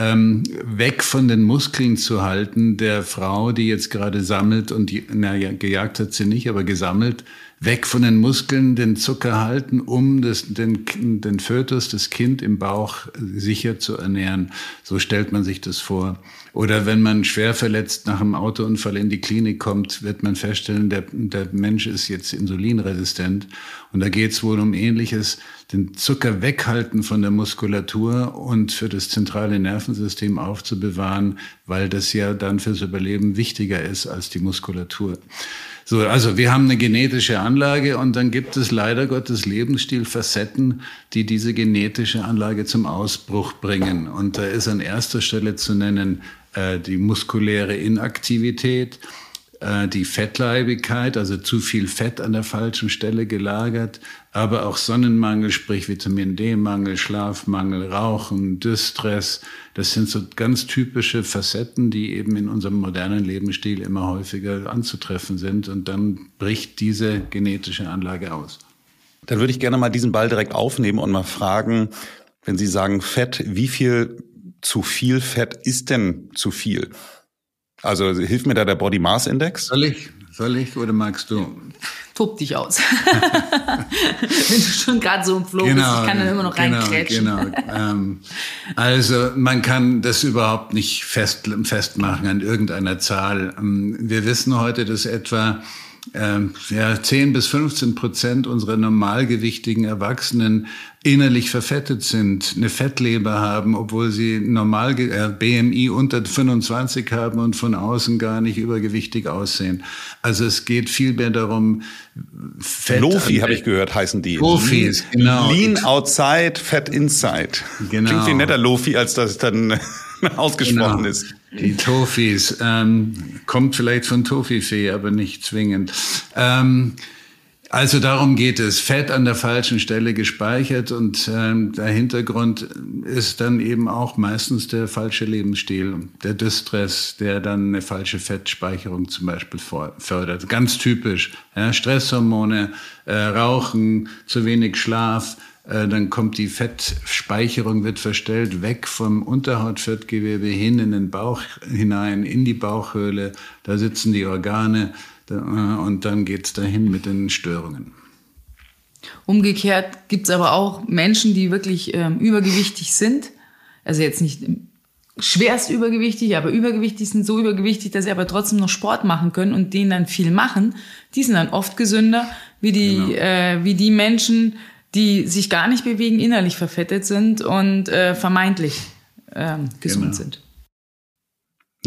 weg von den Muskeln zu halten der Frau, die jetzt gerade sammelt und die, naja, gejagt hat sie nicht, aber gesammelt, weg von den Muskeln den Zucker halten, um das, den, den Fötus, das Kind im Bauch sicher zu ernähren. So stellt man sich das vor. Oder wenn man schwer verletzt nach einem Autounfall in die Klinik kommt, wird man feststellen, der, der Mensch ist jetzt insulinresistent. Und da geht es wohl um Ähnliches, den Zucker weghalten von der Muskulatur und für das zentrale Nervensystem aufzubewahren, weil das ja dann fürs Überleben wichtiger ist als die Muskulatur. So, also wir haben eine genetische Anlage und dann gibt es leider Gottes Lebensstilfacetten, die diese genetische Anlage zum Ausbruch bringen. Und da ist an erster Stelle zu nennen äh, die muskuläre Inaktivität, die Fettleibigkeit, also zu viel Fett an der falschen Stelle gelagert, aber auch Sonnenmangel, sprich Vitamin D-Mangel, Schlafmangel, Rauchen, Distress. Das sind so ganz typische Facetten, die eben in unserem modernen Lebensstil immer häufiger anzutreffen sind. Und dann bricht diese genetische Anlage aus. Dann würde ich gerne mal diesen Ball direkt aufnehmen und mal fragen, wenn Sie sagen Fett, wie viel zu viel Fett ist denn zu viel? Also hilft mir da der Body Mass Index? Soll ich? Soll ich oder magst du? Tob dich aus. [LAUGHS] Wenn du schon gerade so im Flow genau, bist, ich kann dann immer noch genau, reinkrätschen. Genau. Ähm, also man kann das überhaupt nicht fest, festmachen an irgendeiner Zahl. Ähm, wir wissen heute, dass etwa ja, 10 bis 15 Prozent unserer normalgewichtigen Erwachsenen innerlich verfettet sind, eine Fettleber haben, obwohl sie normal äh, BMI unter 25 haben und von außen gar nicht übergewichtig aussehen. Also es geht viel mehr darum, Fett Lofi habe ich gehört, heißen die. Lofis, genau. Lean outside, fat inside. Genau. Klingt viel netter Lofi, als das dann [LAUGHS] ausgesprochen genau. ist. Die Tofis. Ähm, kommt vielleicht von Tofi-Fee, aber nicht zwingend. Ähm, also darum geht es. Fett an der falschen Stelle gespeichert und ähm, der Hintergrund ist dann eben auch meistens der falsche Lebensstil, der Distress, der dann eine falsche Fettspeicherung zum Beispiel fördert. Ganz typisch. Ja, Stresshormone, äh, Rauchen, zu wenig Schlaf, dann kommt die Fettspeicherung, wird verstellt, weg vom Unterhautfettgewebe hin in den Bauch hinein, in die Bauchhöhle. Da sitzen die Organe äh, und dann geht's dahin mit den Störungen. Umgekehrt gibt's aber auch Menschen, die wirklich ähm, übergewichtig sind. Also jetzt nicht schwerst übergewichtig, aber übergewichtig sind so übergewichtig, dass sie aber trotzdem noch Sport machen können und denen dann viel machen. Die sind dann oft gesünder wie die, genau. äh, wie die Menschen, die sich gar nicht bewegen, innerlich verfettet sind und äh, vermeintlich ähm, gesund genau. sind.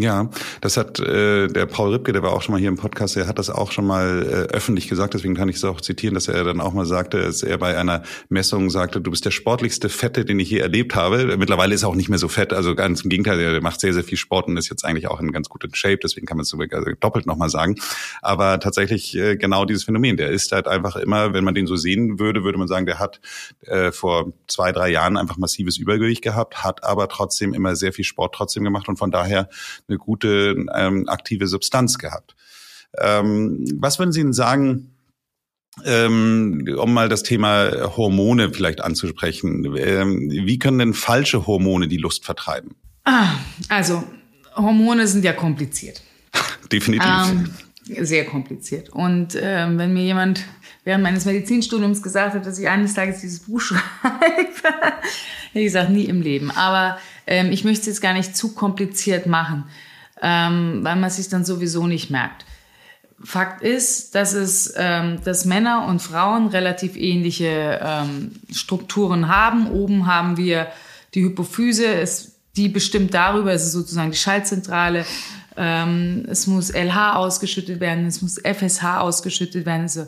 Ja, das hat äh, der Paul Ripke, der war auch schon mal hier im Podcast, der hat das auch schon mal äh, öffentlich gesagt, deswegen kann ich es auch zitieren, dass er dann auch mal sagte, dass er bei einer Messung sagte, du bist der sportlichste Fette, den ich je erlebt habe. Mittlerweile ist er auch nicht mehr so fett, also ganz im Gegenteil, er macht sehr, sehr viel Sport und ist jetzt eigentlich auch in ganz guten Shape, deswegen kann man es sogar doppelt nochmal sagen. Aber tatsächlich äh, genau dieses Phänomen, der ist halt einfach immer, wenn man den so sehen würde, würde man sagen, der hat äh, vor zwei, drei Jahren einfach massives Übergewicht gehabt, hat aber trotzdem immer sehr viel Sport trotzdem gemacht. Und von daher eine gute ähm, aktive Substanz gehabt. Ähm, was würden Sie denn sagen, ähm, um mal das Thema Hormone vielleicht anzusprechen? Ähm, wie können denn falsche Hormone die Lust vertreiben? Ah, also Hormone sind ja kompliziert. [LAUGHS] Definitiv. Ähm, sehr kompliziert. Und ähm, wenn mir jemand während meines Medizinstudiums gesagt hat, dass ich eines Tages dieses Buch [LAUGHS] schreibe, hätte ich gesagt, nie im Leben. Aber ähm, ich möchte es jetzt gar nicht zu kompliziert machen, ähm, weil man sich dann sowieso nicht merkt. Fakt ist, dass es, ähm, dass Männer und Frauen relativ ähnliche ähm, Strukturen haben. Oben haben wir die Hypophyse, es, die bestimmt darüber, es ist sozusagen die Schaltzentrale. Ähm, es muss LH ausgeschüttet werden, es muss FSH ausgeschüttet werden, also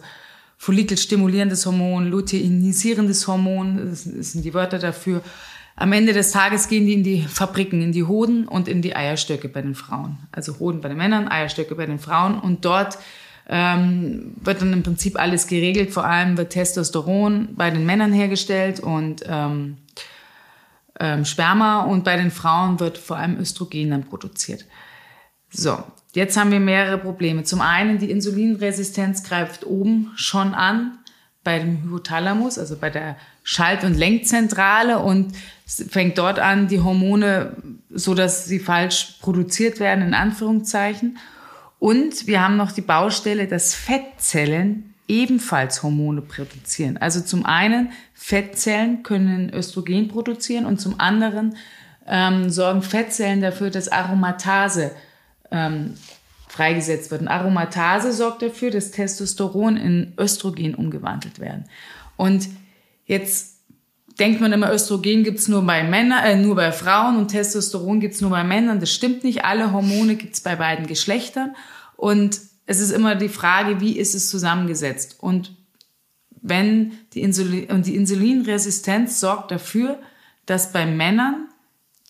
follikelstimulierendes Hormon, luteinisierendes Hormon, das sind die Wörter dafür. Am Ende des Tages gehen die in die Fabriken, in die Hoden und in die Eierstöcke bei den Frauen. Also Hoden bei den Männern, Eierstöcke bei den Frauen. Und dort ähm, wird dann im Prinzip alles geregelt. Vor allem wird Testosteron bei den Männern hergestellt und ähm, ähm, Sperma. Und bei den Frauen wird vor allem Östrogen dann produziert. So, jetzt haben wir mehrere Probleme. Zum einen, die Insulinresistenz greift oben schon an bei dem Hypothalamus, also bei der Schalt- und Lenkzentrale und fängt dort an, die Hormone, so dass sie falsch produziert werden, in Anführungszeichen. Und wir haben noch die Baustelle, dass Fettzellen ebenfalls Hormone produzieren. Also zum einen, Fettzellen können Östrogen produzieren und zum anderen ähm, sorgen Fettzellen dafür, dass Aromatase ähm, freigesetzt wird. Und Aromatase sorgt dafür, dass Testosteron in Östrogen umgewandelt werden. Und jetzt denkt man immer, Östrogen gibt's nur bei Männern, äh, nur bei Frauen und Testosteron gibt's nur bei Männern. Das stimmt nicht. Alle Hormone gibt's bei beiden Geschlechtern. Und es ist immer die Frage, wie ist es zusammengesetzt? Und wenn die Insulin, und die Insulinresistenz sorgt dafür, dass bei Männern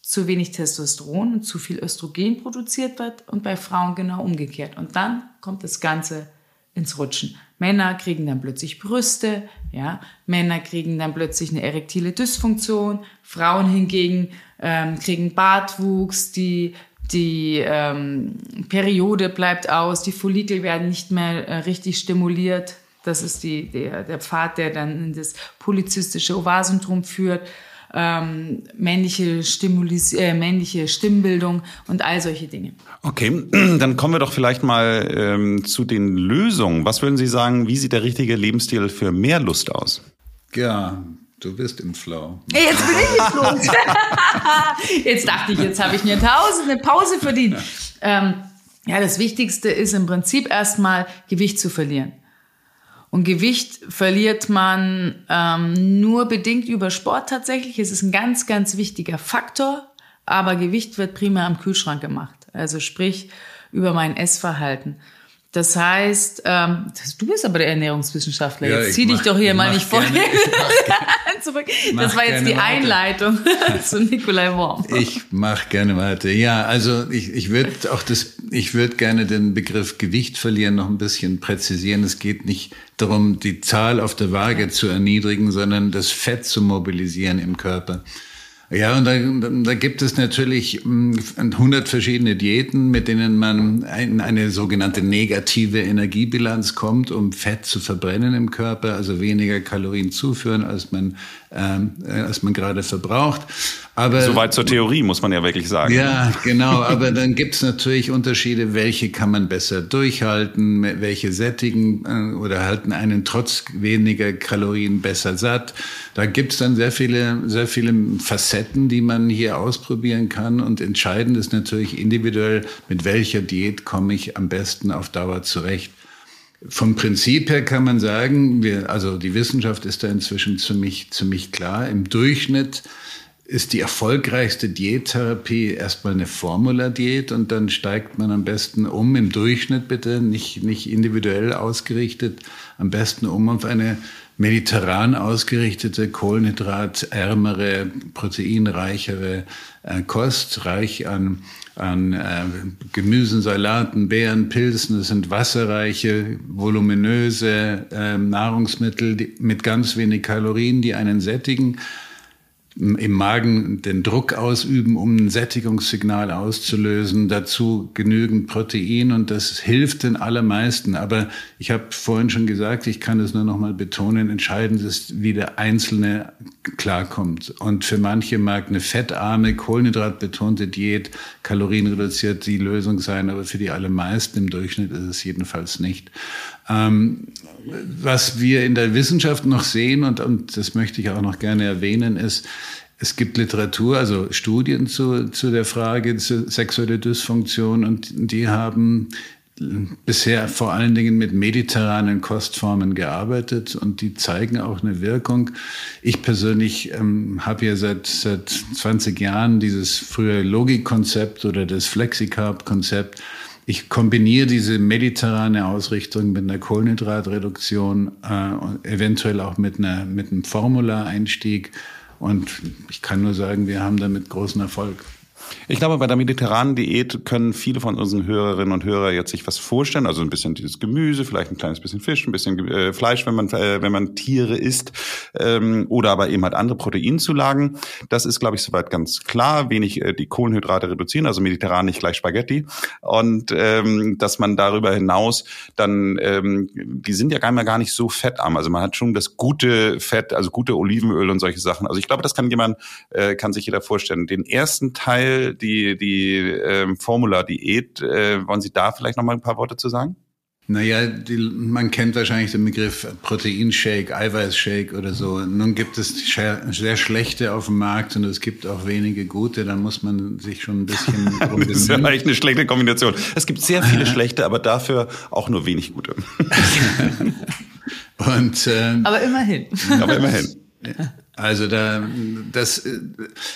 zu wenig Testosteron und zu viel Östrogen produziert wird und bei Frauen genau umgekehrt. Und dann kommt das Ganze ins Rutschen. Männer kriegen dann plötzlich Brüste, ja, Männer kriegen dann plötzlich eine erektile Dysfunktion, Frauen hingegen ähm, kriegen Bartwuchs, die die ähm, Periode bleibt aus, die Follikel werden nicht mehr äh, richtig stimuliert. Das ist die, der, der Pfad, der dann in das polyzystische Ovarsyndrom führt ähm, männliche, Stimulis äh, männliche Stimmbildung und all solche Dinge. Okay, [CLEARS THROAT] dann kommen wir doch vielleicht mal ähm, zu den Lösungen. Was würden Sie sagen, wie sieht der richtige Lebensstil für mehr Lust aus? Ja, Du bist im Flow. Hey, jetzt bin ich im Flow. [LAUGHS] jetzt dachte ich, jetzt habe ich mir tausend eine Pause verdient. Ähm, ja, das Wichtigste ist im Prinzip erstmal Gewicht zu verlieren. Und Gewicht verliert man ähm, nur bedingt über Sport tatsächlich. Es ist ein ganz, ganz wichtiger Faktor. Aber Gewicht wird primär am Kühlschrank gemacht. Also sprich über mein Essverhalten. Das heißt, ähm, du bist aber der Ernährungswissenschaftler. Ja, jetzt zieh dich doch hier mal nicht vor. [LAUGHS] Zurück. Das war jetzt die. Einleitung [LAUGHS] zu Nikolai Worm. Ich mache gerne weiter. Ja, also ich, ich würde auch das, ich würde gerne den Begriff Gewicht verlieren noch ein bisschen präzisieren. Es geht nicht darum, die Zahl auf der Waage zu erniedrigen, sondern das Fett zu mobilisieren im Körper. Ja, und da, da gibt es natürlich 100 hm, verschiedene Diäten, mit denen man in eine sogenannte negative Energiebilanz kommt, um Fett zu verbrennen im Körper, also weniger Kalorien zuführen, als man, ähm, äh, als man gerade verbraucht. Aber, Soweit zur Theorie, muss man ja wirklich sagen. Ja, genau. [LAUGHS] Aber dann gibt es natürlich Unterschiede, welche kann man besser durchhalten, welche sättigen äh, oder halten einen trotz weniger Kalorien besser satt. Da gibt es dann sehr viele, sehr viele Facetten, die man hier ausprobieren kann. Und entscheidend ist natürlich individuell, mit welcher Diät komme ich am besten auf Dauer zurecht. Vom Prinzip her kann man sagen, wir, also die Wissenschaft ist da inzwischen ziemlich, ziemlich klar. Im Durchschnitt ist die erfolgreichste Diättherapie erstmal eine Formula-Diät und dann steigt man am besten um, im Durchschnitt bitte, nicht, nicht individuell ausgerichtet, am besten um auf eine mediterran ausgerichtete, kohlenhydratärmere, proteinreichere äh, Kost, reich an, an äh, Gemüsen, Salaten, Beeren, Pilzen. Das sind wasserreiche, voluminöse äh, Nahrungsmittel die, mit ganz wenig Kalorien, die einen sättigen im Magen den Druck ausüben, um ein Sättigungssignal auszulösen, dazu genügend Protein und das hilft den allermeisten. Aber ich habe vorhin schon gesagt, ich kann es nur noch mal betonen, entscheidend ist, wie der Einzelne klarkommt. Und für manche mag eine fettarme, kohlenhydratbetonte Diät, kalorienreduziert die Lösung sein, aber für die allermeisten im Durchschnitt ist es jedenfalls nicht. Ähm, was wir in der Wissenschaft noch sehen, und, und das möchte ich auch noch gerne erwähnen, ist, es gibt Literatur, also Studien zu, zu der Frage zu sexuelle Dysfunktion und die haben bisher vor allen Dingen mit mediterranen Kostformen gearbeitet und die zeigen auch eine Wirkung. Ich persönlich ähm, habe ja seit, seit 20 Jahren dieses frühe Logikkonzept oder das Flexicarb-Konzept ich kombiniere diese mediterrane Ausrichtung mit einer Kohlenhydratreduktion, äh, eventuell auch mit, einer, mit einem Formula-Einstieg. Und ich kann nur sagen, wir haben damit großen Erfolg. Ich glaube, bei der mediterranen Diät können viele von unseren Hörerinnen und Hörern jetzt sich was vorstellen. Also ein bisschen dieses Gemüse, vielleicht ein kleines bisschen Fisch, ein bisschen äh, Fleisch, wenn man, äh, wenn man Tiere isst, ähm, oder aber eben halt andere Proteinzulagen. Das ist, glaube ich, soweit ganz klar. Wenig äh, die Kohlenhydrate reduzieren, also mediterran nicht gleich Spaghetti. Und ähm, dass man darüber hinaus dann, ähm, die sind ja gar gar nicht so fettarm. Also man hat schon das gute Fett, also gute Olivenöl und solche Sachen. Also ich glaube, das kann jemand, äh, kann sich jeder vorstellen. Den ersten Teil die, die ähm, Formula-Diät. Äh, wollen Sie da vielleicht noch mal ein paar Worte zu sagen? Naja, die, man kennt wahrscheinlich den Begriff Proteinshake, Eiweißshake oder so. Nun gibt es sehr schlechte auf dem Markt und es gibt auch wenige gute. Da muss man sich schon ein bisschen. [LAUGHS] das ist ja eigentlich eine schlechte Kombination. Es gibt sehr viele schlechte, aber dafür auch nur wenig gute. [LAUGHS] und, äh, aber immerhin. Aber immerhin. Also da, das,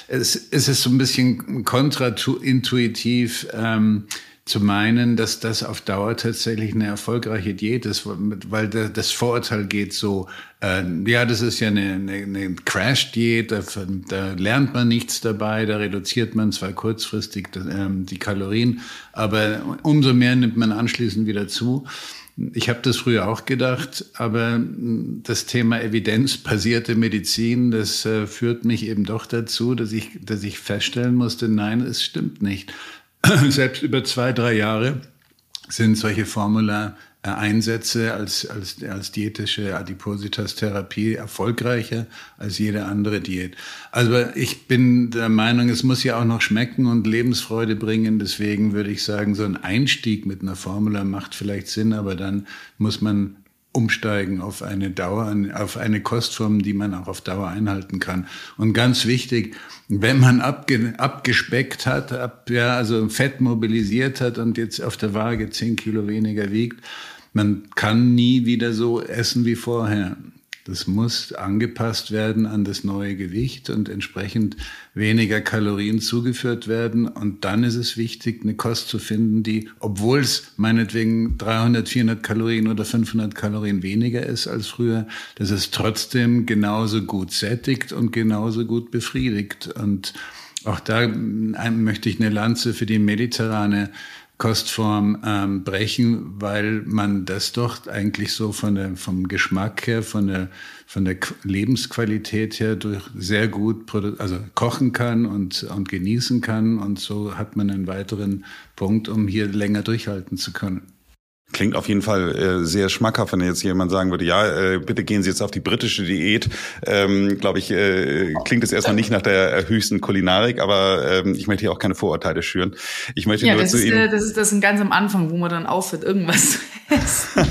es, es ist so ein bisschen kontraintuitiv ähm, zu meinen, dass das auf Dauer tatsächlich eine erfolgreiche Diät ist, weil das Vorurteil geht so, äh, ja, das ist ja eine, eine, eine Crash-Diät, da, da lernt man nichts dabei, da reduziert man zwar kurzfristig ähm, die Kalorien, aber umso mehr nimmt man anschließend wieder zu. Ich habe das früher auch gedacht, aber das Thema evidenzbasierte Medizin, das äh, führt mich eben doch dazu, dass ich, dass ich feststellen musste, nein, es stimmt nicht. [CLEARS THROAT] Selbst über zwei, drei Jahre sind solche Formula äh, Einsätze als, als, als diätische Adipositas-Therapie erfolgreicher als jede andere Diät. Also ich bin der Meinung, es muss ja auch noch schmecken und Lebensfreude bringen. Deswegen würde ich sagen, so ein Einstieg mit einer Formula macht vielleicht Sinn, aber dann muss man umsteigen auf eine Dauer, auf eine Kostform, die man auch auf Dauer einhalten kann. Und ganz wichtig, wenn man abge, abgespeckt hat, ab, ja, also Fett mobilisiert hat und jetzt auf der Waage zehn Kilo weniger wiegt, man kann nie wieder so essen wie vorher. Das muss angepasst werden an das neue Gewicht und entsprechend weniger Kalorien zugeführt werden. Und dann ist es wichtig, eine Kost zu finden, die, obwohl es meinetwegen 300, 400 Kalorien oder 500 Kalorien weniger ist als früher, dass es trotzdem genauso gut sättigt und genauso gut befriedigt. Und auch da möchte ich eine Lanze für die mediterrane Kostform ähm, brechen, weil man das doch eigentlich so von der, vom Geschmack her, von der, von der Lebensqualität her durch sehr gut also kochen kann und, und genießen kann. Und so hat man einen weiteren Punkt, um hier länger durchhalten zu können. Klingt auf jeden Fall äh, sehr schmackhaft, wenn jetzt jemand sagen würde, ja, äh, bitte gehen Sie jetzt auf die britische Diät. Ähm, Glaube ich, äh, klingt es erstmal nicht nach der höchsten Kulinarik, aber ähm, ich möchte hier auch keine Vorurteile schüren. Ich möchte ja, nur das zu ist, Ihnen. Äh, das ist das ganz am Anfang, wo man dann aufhört, irgendwas zu essen.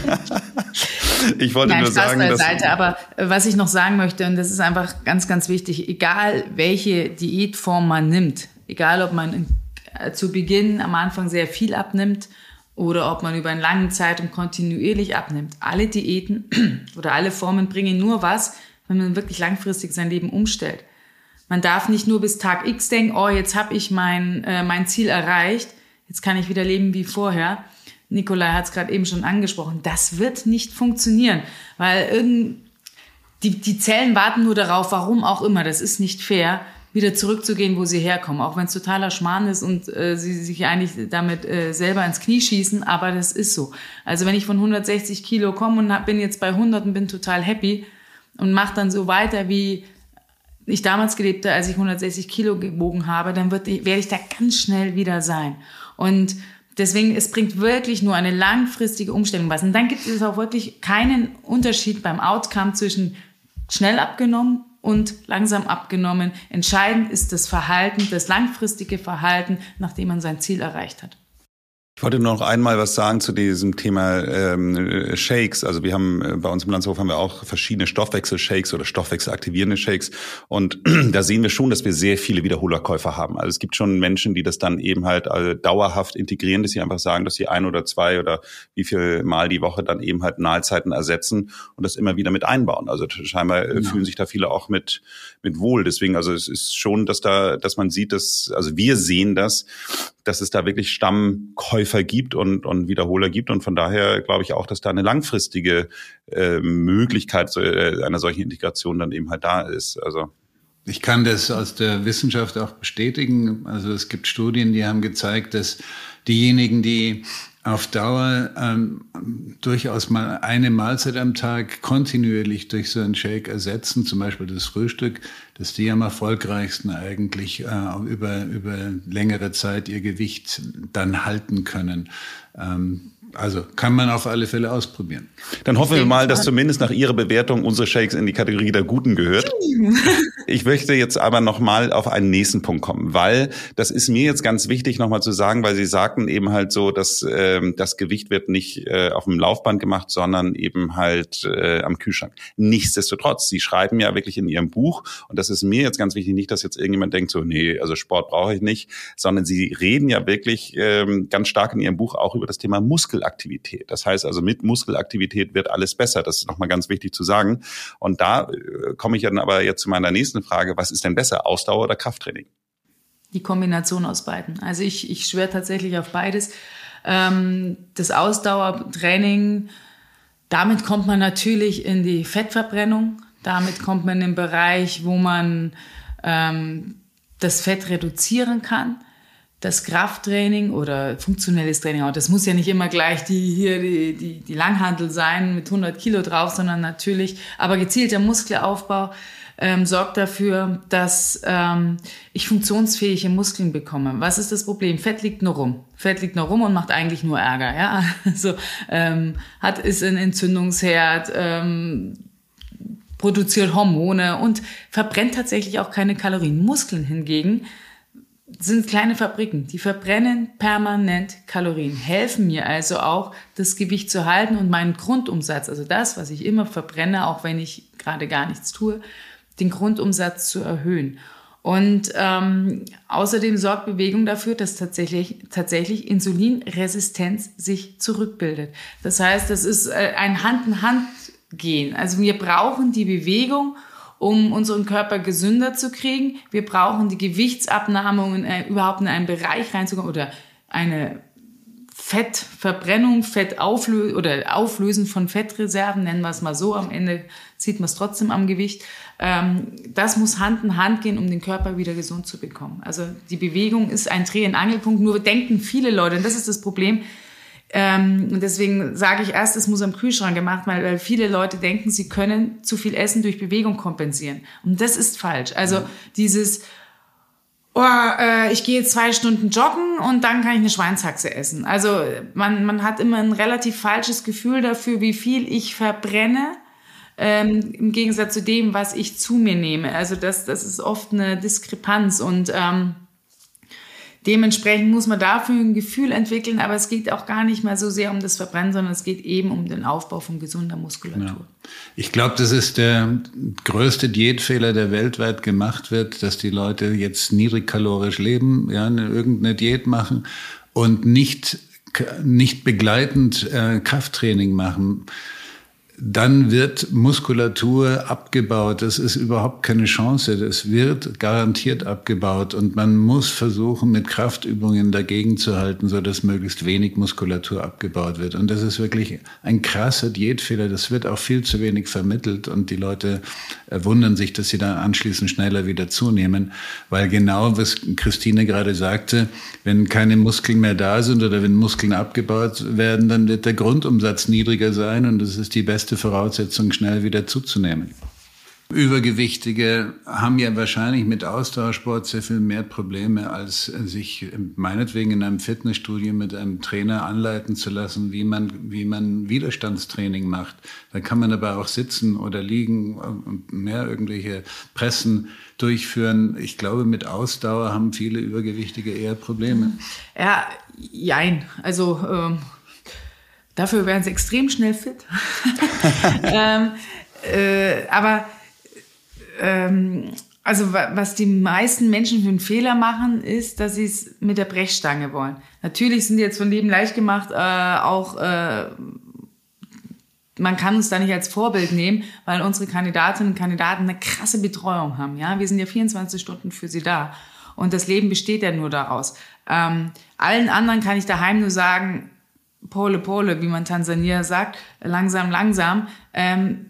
[LAUGHS] ich wollte Nein, nur Spaß sagen, beiseite, aber äh, was ich noch sagen möchte, und das ist einfach ganz, ganz wichtig, egal welche Diätform man nimmt, egal ob man äh, zu Beginn am Anfang sehr viel abnimmt oder ob man über einen langen Zeitraum kontinuierlich abnimmt. Alle Diäten [CLEARS THROAT] oder alle Formen bringen nur was, wenn man wirklich langfristig sein Leben umstellt. Man darf nicht nur bis Tag X denken, oh, jetzt habe ich mein, äh, mein Ziel erreicht, jetzt kann ich wieder leben wie vorher. Nikolai hat es gerade eben schon angesprochen. Das wird nicht funktionieren, weil irgend, die, die Zellen warten nur darauf, warum auch immer, das ist nicht fair, wieder zurückzugehen, wo sie herkommen. Auch wenn es totaler Schmarrn ist und äh, sie sich eigentlich damit äh, selber ins Knie schießen, aber das ist so. Also wenn ich von 160 Kilo komme und hab, bin jetzt bei 100 und bin total happy und mache dann so weiter, wie ich damals gelebt habe, als ich 160 Kilo gewogen habe, dann werde ich da ganz schnell wieder sein. Und deswegen, es bringt wirklich nur eine langfristige Umstellung was. Und dann gibt es auch wirklich keinen Unterschied beim Outcome zwischen schnell abgenommen und langsam abgenommen. Entscheidend ist das Verhalten, das langfristige Verhalten, nachdem man sein Ziel erreicht hat. Ich wollte nur noch einmal was sagen zu diesem Thema ähm, Shakes. Also wir haben äh, bei uns im Landshof haben wir auch verschiedene Stoffwechselshakes oder stoffwechselaktivierende Shakes. Und [CLEARS THROAT] da sehen wir schon, dass wir sehr viele Wiederholerkäufer haben. Also es gibt schon Menschen, die das dann eben halt äh, dauerhaft integrieren, dass sie einfach sagen, dass sie ein oder zwei oder wie viel Mal die Woche dann eben halt Mahlzeiten ersetzen und das immer wieder mit einbauen. Also scheinbar äh, ja. fühlen sich da viele auch mit mit wohl. Deswegen, also es ist schon, dass da, dass man sieht, dass, also wir sehen das, dass es da wirklich Stammkäufer gibt und, und Wiederholer gibt. Und von daher glaube ich auch, dass da eine langfristige äh, Möglichkeit äh, einer solchen Integration dann eben halt da ist. Also ich kann das aus der Wissenschaft auch bestätigen. Also es gibt Studien, die haben gezeigt, dass diejenigen, die auf Dauer ähm, durchaus mal eine Mahlzeit am Tag kontinuierlich durch so einen Shake ersetzen, zum Beispiel das Frühstück, dass die am erfolgreichsten eigentlich äh, über, über längere Zeit ihr Gewicht dann halten können. Ähm, also kann man auf alle Fälle ausprobieren. Dann hoffen wir mal, dass zumindest nach Ihrer Bewertung unsere Shakes in die Kategorie der Guten gehört. Ich möchte jetzt aber nochmal auf einen nächsten Punkt kommen, weil das ist mir jetzt ganz wichtig nochmal zu sagen, weil Sie sagten eben halt so, dass ähm, das Gewicht wird nicht äh, auf dem Laufband gemacht, sondern eben halt äh, am Kühlschrank. Nichtsdestotrotz, Sie schreiben ja wirklich in Ihrem Buch, und das ist mir jetzt ganz wichtig, nicht, dass jetzt irgendjemand denkt so, nee, also Sport brauche ich nicht, sondern Sie reden ja wirklich ähm, ganz stark in Ihrem Buch auch über das Thema Muskel Muskelaktivität. Das heißt also, mit Muskelaktivität wird alles besser. Das ist nochmal ganz wichtig zu sagen. Und da äh, komme ich dann aber jetzt zu meiner nächsten Frage. Was ist denn besser, Ausdauer oder Krafttraining? Die Kombination aus beiden. Also ich, ich schwöre tatsächlich auf beides. Ähm, das Ausdauertraining, damit kommt man natürlich in die Fettverbrennung. Damit kommt man in den Bereich, wo man ähm, das Fett reduzieren kann das Krafttraining oder funktionelles Training, auch das muss ja nicht immer gleich die hier die, die, die Langhandel sein mit 100 Kilo drauf, sondern natürlich, aber gezielter Muskelaufbau ähm, sorgt dafür, dass ähm, ich funktionsfähige Muskeln bekomme. Was ist das Problem? Fett liegt nur rum. Fett liegt nur rum und macht eigentlich nur Ärger. Ja, [LAUGHS] also ähm, hat ist ein Entzündungsherd. Ähm, produziert Hormone und verbrennt tatsächlich auch keine Kalorien. Muskeln hingegen sind kleine Fabriken, die verbrennen permanent Kalorien, helfen mir also auch, das Gewicht zu halten und meinen Grundumsatz, also das, was ich immer verbrenne, auch wenn ich gerade gar nichts tue, den Grundumsatz zu erhöhen. Und ähm, außerdem sorgt Bewegung dafür, dass tatsächlich, tatsächlich Insulinresistenz sich zurückbildet. Das heißt, das ist äh, ein Hand-in-Hand-Gehen. Also wir brauchen die Bewegung, um unseren Körper gesünder zu kriegen. Wir brauchen die Gewichtsabnahme, um in, überhaupt in einen Bereich reinzukommen oder eine Fettverbrennung, Fettauflösen oder Auflösen von Fettreserven, nennen wir es mal so. Am Ende sieht man es trotzdem am Gewicht. Ähm, das muss Hand in Hand gehen, um den Körper wieder gesund zu bekommen. Also die Bewegung ist ein Dreh- und Angelpunkt. Nur denken viele Leute, und das ist das Problem, ähm, und deswegen sage ich erst, es muss am Kühlschrank gemacht werden, weil viele Leute denken, sie können zu viel Essen durch Bewegung kompensieren. Und das ist falsch. Also dieses, oh, äh, ich gehe zwei Stunden joggen und dann kann ich eine Schweinshaxe essen. Also man, man hat immer ein relativ falsches Gefühl dafür, wie viel ich verbrenne. Ähm, im Gegensatz zu dem, was ich zu mir nehme. Also das, das ist oft eine Diskrepanz und ähm, Dementsprechend muss man dafür ein Gefühl entwickeln, aber es geht auch gar nicht mal so sehr um das Verbrennen, sondern es geht eben um den Aufbau von gesunder Muskulatur. Ja. Ich glaube, das ist der größte Diätfehler, der weltweit gemacht wird, dass die Leute jetzt niedrigkalorisch leben, ja, irgendeine Diät machen und nicht nicht begleitend äh, Krafttraining machen, dann wird Muskulatur abgebaut. Das ist überhaupt keine Chance. Das wird garantiert abgebaut. Und man muss versuchen, mit Kraftübungen dagegen zu halten, so dass möglichst wenig Muskulatur abgebaut wird. Und das ist wirklich ein krasser Diätfehler. Das wird auch viel zu wenig vermittelt. Und die Leute äh, wundern sich, dass sie dann anschließend schneller wieder zunehmen. Weil genau, was Christine gerade sagte, wenn keine Muskeln mehr da sind oder wenn Muskeln abgebaut werden, dann wird der Grundumsatz niedriger sein. Und das ist die beste beste Voraussetzung, schnell wieder zuzunehmen. Übergewichtige haben ja wahrscheinlich mit Ausdauersport sehr viel mehr Probleme, als sich meinetwegen in einem Fitnessstudio mit einem Trainer anleiten zu lassen, wie man, wie man Widerstandstraining macht. Da kann man aber auch sitzen oder liegen und mehr irgendwelche Pressen durchführen. Ich glaube, mit Ausdauer haben viele Übergewichtige eher Probleme. Ja, jein. Also, ähm Dafür wären sie extrem schnell fit. [LAUGHS] [LAUGHS] ähm, äh, aber ähm, also was die meisten Menschen für einen Fehler machen, ist, dass sie es mit der Brechstange wollen. Natürlich sind die jetzt von Leben leicht gemacht, äh, auch äh, man kann uns da nicht als Vorbild nehmen, weil unsere Kandidatinnen und Kandidaten eine krasse Betreuung haben. Ja, wir sind ja 24 Stunden für sie da und das Leben besteht ja nur daraus. Ähm, allen anderen kann ich daheim nur sagen, Pole Pole, wie man Tansania sagt, langsam, langsam, ähm,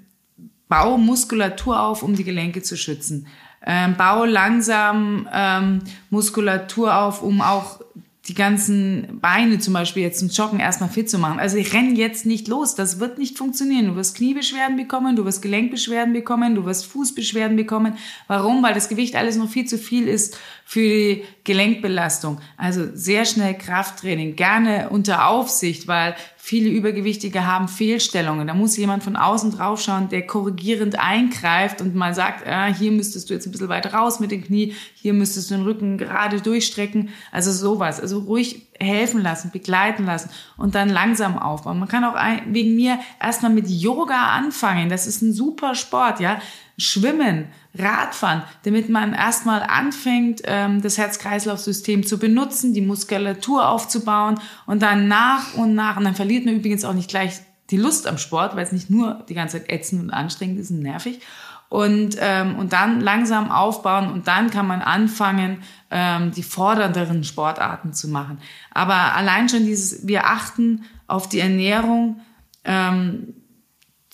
bau Muskulatur auf, um die Gelenke zu schützen. Ähm, bau langsam ähm, Muskulatur auf, um auch die ganzen Beine zum Beispiel jetzt zum Joggen erstmal fit zu machen. Also ich renne jetzt nicht los, das wird nicht funktionieren. Du wirst Kniebeschwerden bekommen, du wirst Gelenkbeschwerden bekommen, du wirst Fußbeschwerden bekommen. Warum? Weil das Gewicht alles noch viel zu viel ist für die Gelenkbelastung. Also sehr schnell Krafttraining, gerne unter Aufsicht, weil viele Übergewichtige haben Fehlstellungen. Da muss jemand von außen draufschauen, der korrigierend eingreift und mal sagt, ah, hier müsstest du jetzt ein bisschen weiter raus mit dem Knie, hier müsstest du den Rücken gerade durchstrecken. Also sowas. Also ruhig helfen lassen, begleiten lassen und dann langsam aufbauen. Man kann auch wegen mir erstmal mit Yoga anfangen. Das ist ein super Sport, ja. Schwimmen, Radfahren, damit man erstmal anfängt, ähm, das Herz-Kreislauf-System zu benutzen, die Muskulatur aufzubauen und dann nach und nach, und dann verliert man übrigens auch nicht gleich die Lust am Sport, weil es nicht nur die ganze Zeit ätzend und anstrengend ist und nervig. Und, ähm, und dann langsam aufbauen und dann kann man anfangen, ähm, die fordernderen Sportarten zu machen. Aber allein schon dieses, wir achten auf die Ernährung, ähm,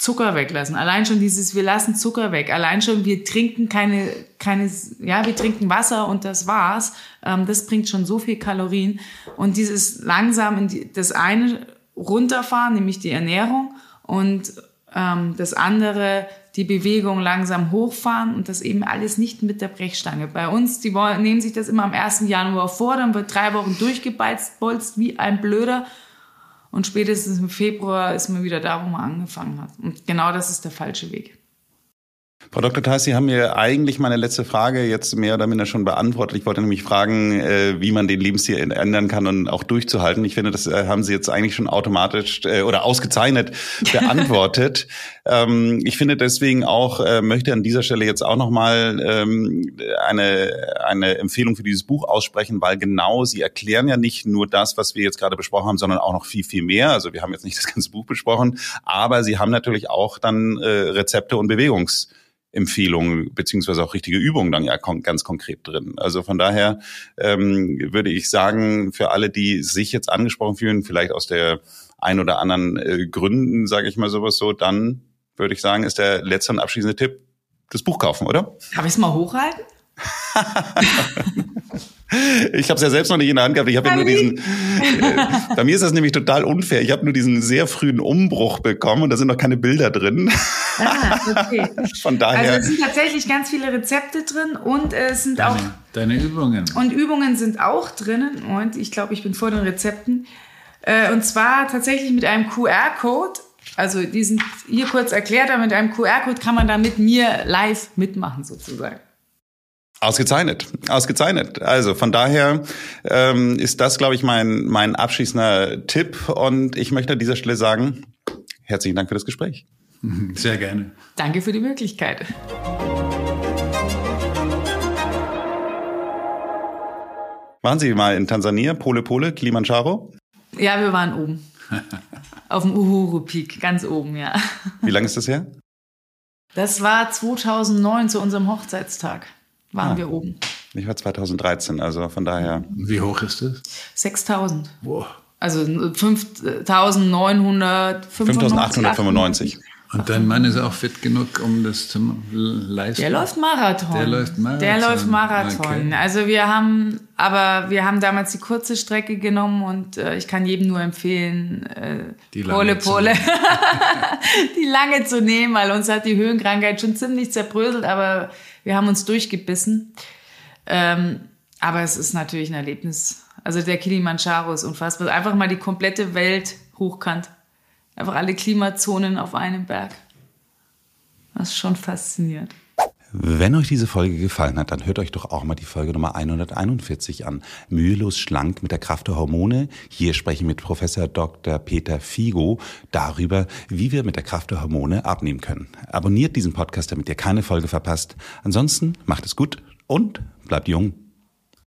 Zucker weglassen. Allein schon dieses, wir lassen Zucker weg. Allein schon, wir trinken keine, keine, ja, wir trinken Wasser und das war's. Ähm, das bringt schon so viel Kalorien. Und dieses langsam in die, das eine runterfahren, nämlich die Ernährung und ähm, das andere die Bewegung langsam hochfahren und das eben alles nicht mit der Brechstange. Bei uns, die wollen, nehmen sich das immer am 1. Januar vor, dann wird drei Wochen durchgebeizt, bolzt wie ein Blöder und spätestens im Februar ist man wieder da, wo man angefangen hat. Und genau das ist der falsche Weg. Frau Dr. Theis, Sie haben mir eigentlich meine letzte Frage jetzt mehr oder minder schon beantwortet. Ich wollte nämlich fragen, äh, wie man den Lebensstil ändern kann und auch durchzuhalten. Ich finde, das äh, haben Sie jetzt eigentlich schon automatisch äh, oder ausgezeichnet [LAUGHS] beantwortet. Ähm, ich finde deswegen auch, möchte an dieser Stelle jetzt auch nochmal ähm, eine, eine Empfehlung für dieses Buch aussprechen, weil genau Sie erklären ja nicht nur das, was wir jetzt gerade besprochen haben, sondern auch noch viel, viel mehr. Also wir haben jetzt nicht das ganze Buch besprochen, aber Sie haben natürlich auch dann Rezepte und Bewegungs Empfehlungen beziehungsweise auch richtige Übungen dann ja ganz konkret drin. Also von daher ähm, würde ich sagen, für alle, die sich jetzt angesprochen fühlen, vielleicht aus der ein oder anderen äh, Gründen, sage ich mal sowas so, dann würde ich sagen, ist der letzte und abschließende Tipp das Buch kaufen, oder? Darf ich es mal hochhalten? [LAUGHS] Ich habe es ja selbst noch nicht in der Hand gehabt. Ich habe ja nur diesen. Äh, bei mir ist das nämlich total unfair. Ich habe nur diesen sehr frühen Umbruch bekommen und da sind noch keine Bilder drin. Ah, okay. [LAUGHS] Von daher. Also es sind tatsächlich ganz viele Rezepte drin und es sind deine, auch deine Übungen. Und Übungen sind auch drinnen. Und ich glaube, ich bin vor den Rezepten. Äh, und zwar tatsächlich mit einem QR-Code. Also diesen hier kurz erklärt, aber mit einem QR-Code kann man da mit mir live mitmachen sozusagen. Ausgezeichnet, ausgezeichnet. Also von daher ähm, ist das, glaube ich, mein, mein abschließender Tipp. Und ich möchte an dieser Stelle sagen, herzlichen Dank für das Gespräch. [LAUGHS] Sehr gerne. Danke für die Möglichkeit. Waren Sie mal in Tansania, Pole Pole, Kilimanjaro? Ja, wir waren oben. [LAUGHS] Auf dem Uhuru Peak, ganz oben, ja. Wie lange ist das her? Das war 2009 zu unserem Hochzeitstag. Waren ah, wir oben. Ich war 2013, also von daher. Wie hoch ist es? 6000. Wow. Also 5995. 5895. Und dein Mann ist auch fit genug, um das zu leisten? Der läuft Marathon. Der läuft Marathon. Der läuft Marathon. Okay. Also wir haben, aber wir haben damals die kurze Strecke genommen und äh, ich kann jedem nur empfehlen, äh, die Pole Pole, [LAUGHS] die lange zu nehmen, weil uns hat die Höhenkrankheit schon ziemlich zerbröselt, aber wir haben uns durchgebissen. Ähm, aber es ist natürlich ein Erlebnis. Also der Kilimanjaro ist unfassbar. Einfach mal die komplette Welt hochkant. Einfach alle Klimazonen auf einem Berg. Das ist schon faszinierend. Wenn euch diese Folge gefallen hat, dann hört euch doch auch mal die Folge Nummer 141 an. Mühelos schlank mit der Kraft der Hormone. Hier spreche ich mit Professor Dr. Peter Figo darüber, wie wir mit der Kraft der Hormone abnehmen können. Abonniert diesen Podcast, damit ihr keine Folge verpasst. Ansonsten macht es gut und bleibt jung.